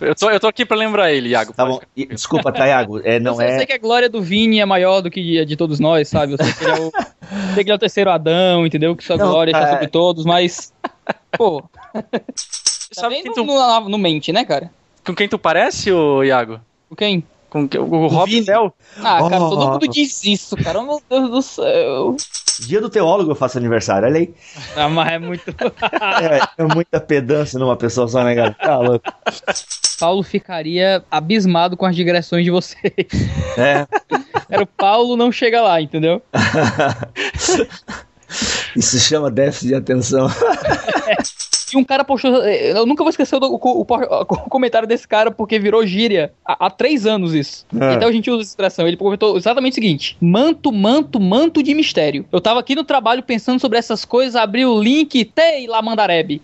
Eu tô, eu tô aqui pra lembrar ele, Iago. Tá bom. E- Desculpa, tá, Iago? É, não eu sei, é. sei que a glória do Vini é maior do que a de todos nós, sabe? Eu sei que ele é o, sei que ele é o terceiro Adão, entendeu? Que sua Não, glória está é- sobre todos, mas. Pô. Tá Sabe bem quem no, tu- no, no mente, né, cara? Com quem tu parece, ô Iago? Com quem? Com que- o Rob Bell? Ah, cara, todo Oh. mundo diz isso, cara. Meu Deus do céu. Dia do teólogo eu faço aniversário, olha aí. Ah, mas é muito. É, é muita pedância numa pessoa só, né, cara? Tá louco. Paulo ficaria abismado com as digressões de vocês. É. Era o Paulo não chega lá, entendeu? Isso chama déficit de atenção. E um cara postou. Eu nunca vou esquecer o, o- o- o comentário desse cara, porque virou gíria há, há três anos isso. É. E até a gente usa essa expressão. Ele comentou exatamente o seguinte: manto, manto, manto de mistério. Eu tava aqui no trabalho pensando sobre essas coisas, abri o link, tei lá mandarebe.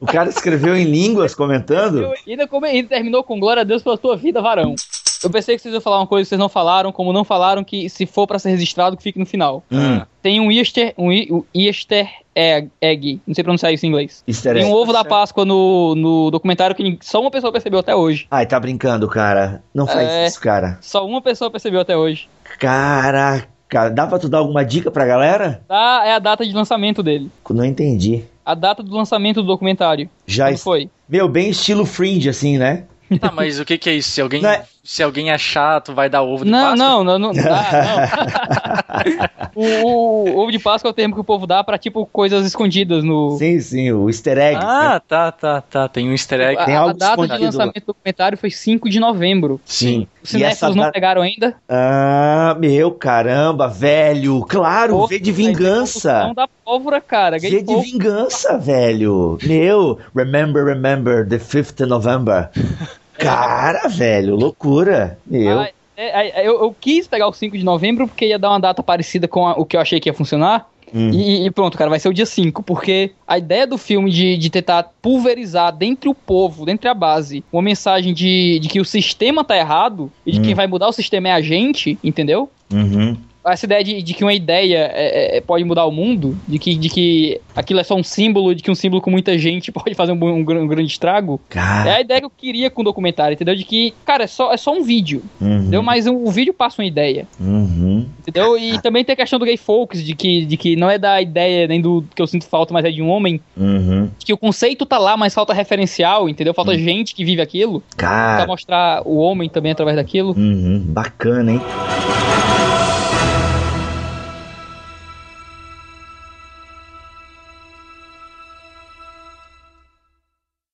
O cara escreveu em línguas comentando. E ainda, come- ainda terminou com glória a Deus pela tua vida, varão. Eu pensei que vocês iam falar uma coisa que vocês não falaram, como não falaram que se for pra ser registrado, que fique no final. Hum. Tem um Easter, um, um Easter egg, egg, não sei pronunciar isso em inglês. Easter Tem egg. um ovo da Páscoa no, no documentário que só uma pessoa percebeu até hoje. Ai, tá brincando, cara. Não faz É. isso, cara. Só uma pessoa percebeu até hoje. Caraca, dá pra tu dar alguma dica pra galera? Tá, é a data de lançamento dele. Não entendi. A data do lançamento do documentário. Já Quando foi? Meu, bem estilo fringe, assim, né? Tá, mas o que que é isso? Se alguém, Não é- se alguém é chato, vai dar ovo de Não, Páscoa? não, não, não, dá, não. o, o ovo de Páscoa é o termo que o povo dá pra, tipo, coisas escondidas no... Sim, sim, o easter egg. Ah, tá, tá, tá. Tem um easter egg. A, Tem a algo data de escondido lá. lançamento do documentário foi 5 de novembro. Sim. Os cinéfilos não data- pegaram ainda. Ah, meu, caramba, velho. Claro, Pô, V de Não vingança. da pólvora, cara. V de vingança, velho. Meu, remember, remember, the 5th of November. Cara, velho, loucura. Meu. Ah, é, é, eu, eu quis pegar o 5 de novembro porque ia dar uma data parecida com a- o que eu achei que ia funcionar. Hum. E, e pronto, cara, vai ser o dia 5, porque a ideia do filme de, de tentar pulverizar dentro o povo, dentro a base, uma mensagem de, de que o sistema tá errado e de Hum. quem vai mudar o sistema é a gente, entendeu? Uhum. Essa ideia de, de que uma ideia é- é- pode mudar o mundo, de que, de que aquilo é só um símbolo, de que um símbolo com muita gente pode fazer um, um um grande estrago. Cara. É a ideia que eu queria com o documentário, entendeu? De que, cara, é só, é só um vídeo, Uhum. entendeu? Mas o, o vídeo passa uma ideia. Uhum. Entendeu? E também tem a questão do gay folks, de que, de que não é da ideia nem do que eu sinto falta, mas é de um homem. Uhum. De que o conceito tá lá, mas falta referencial, entendeu? Falta gente que vive aquilo. Pra Cara. mostrar o homem também através daquilo. Uhum. Bacana, hein?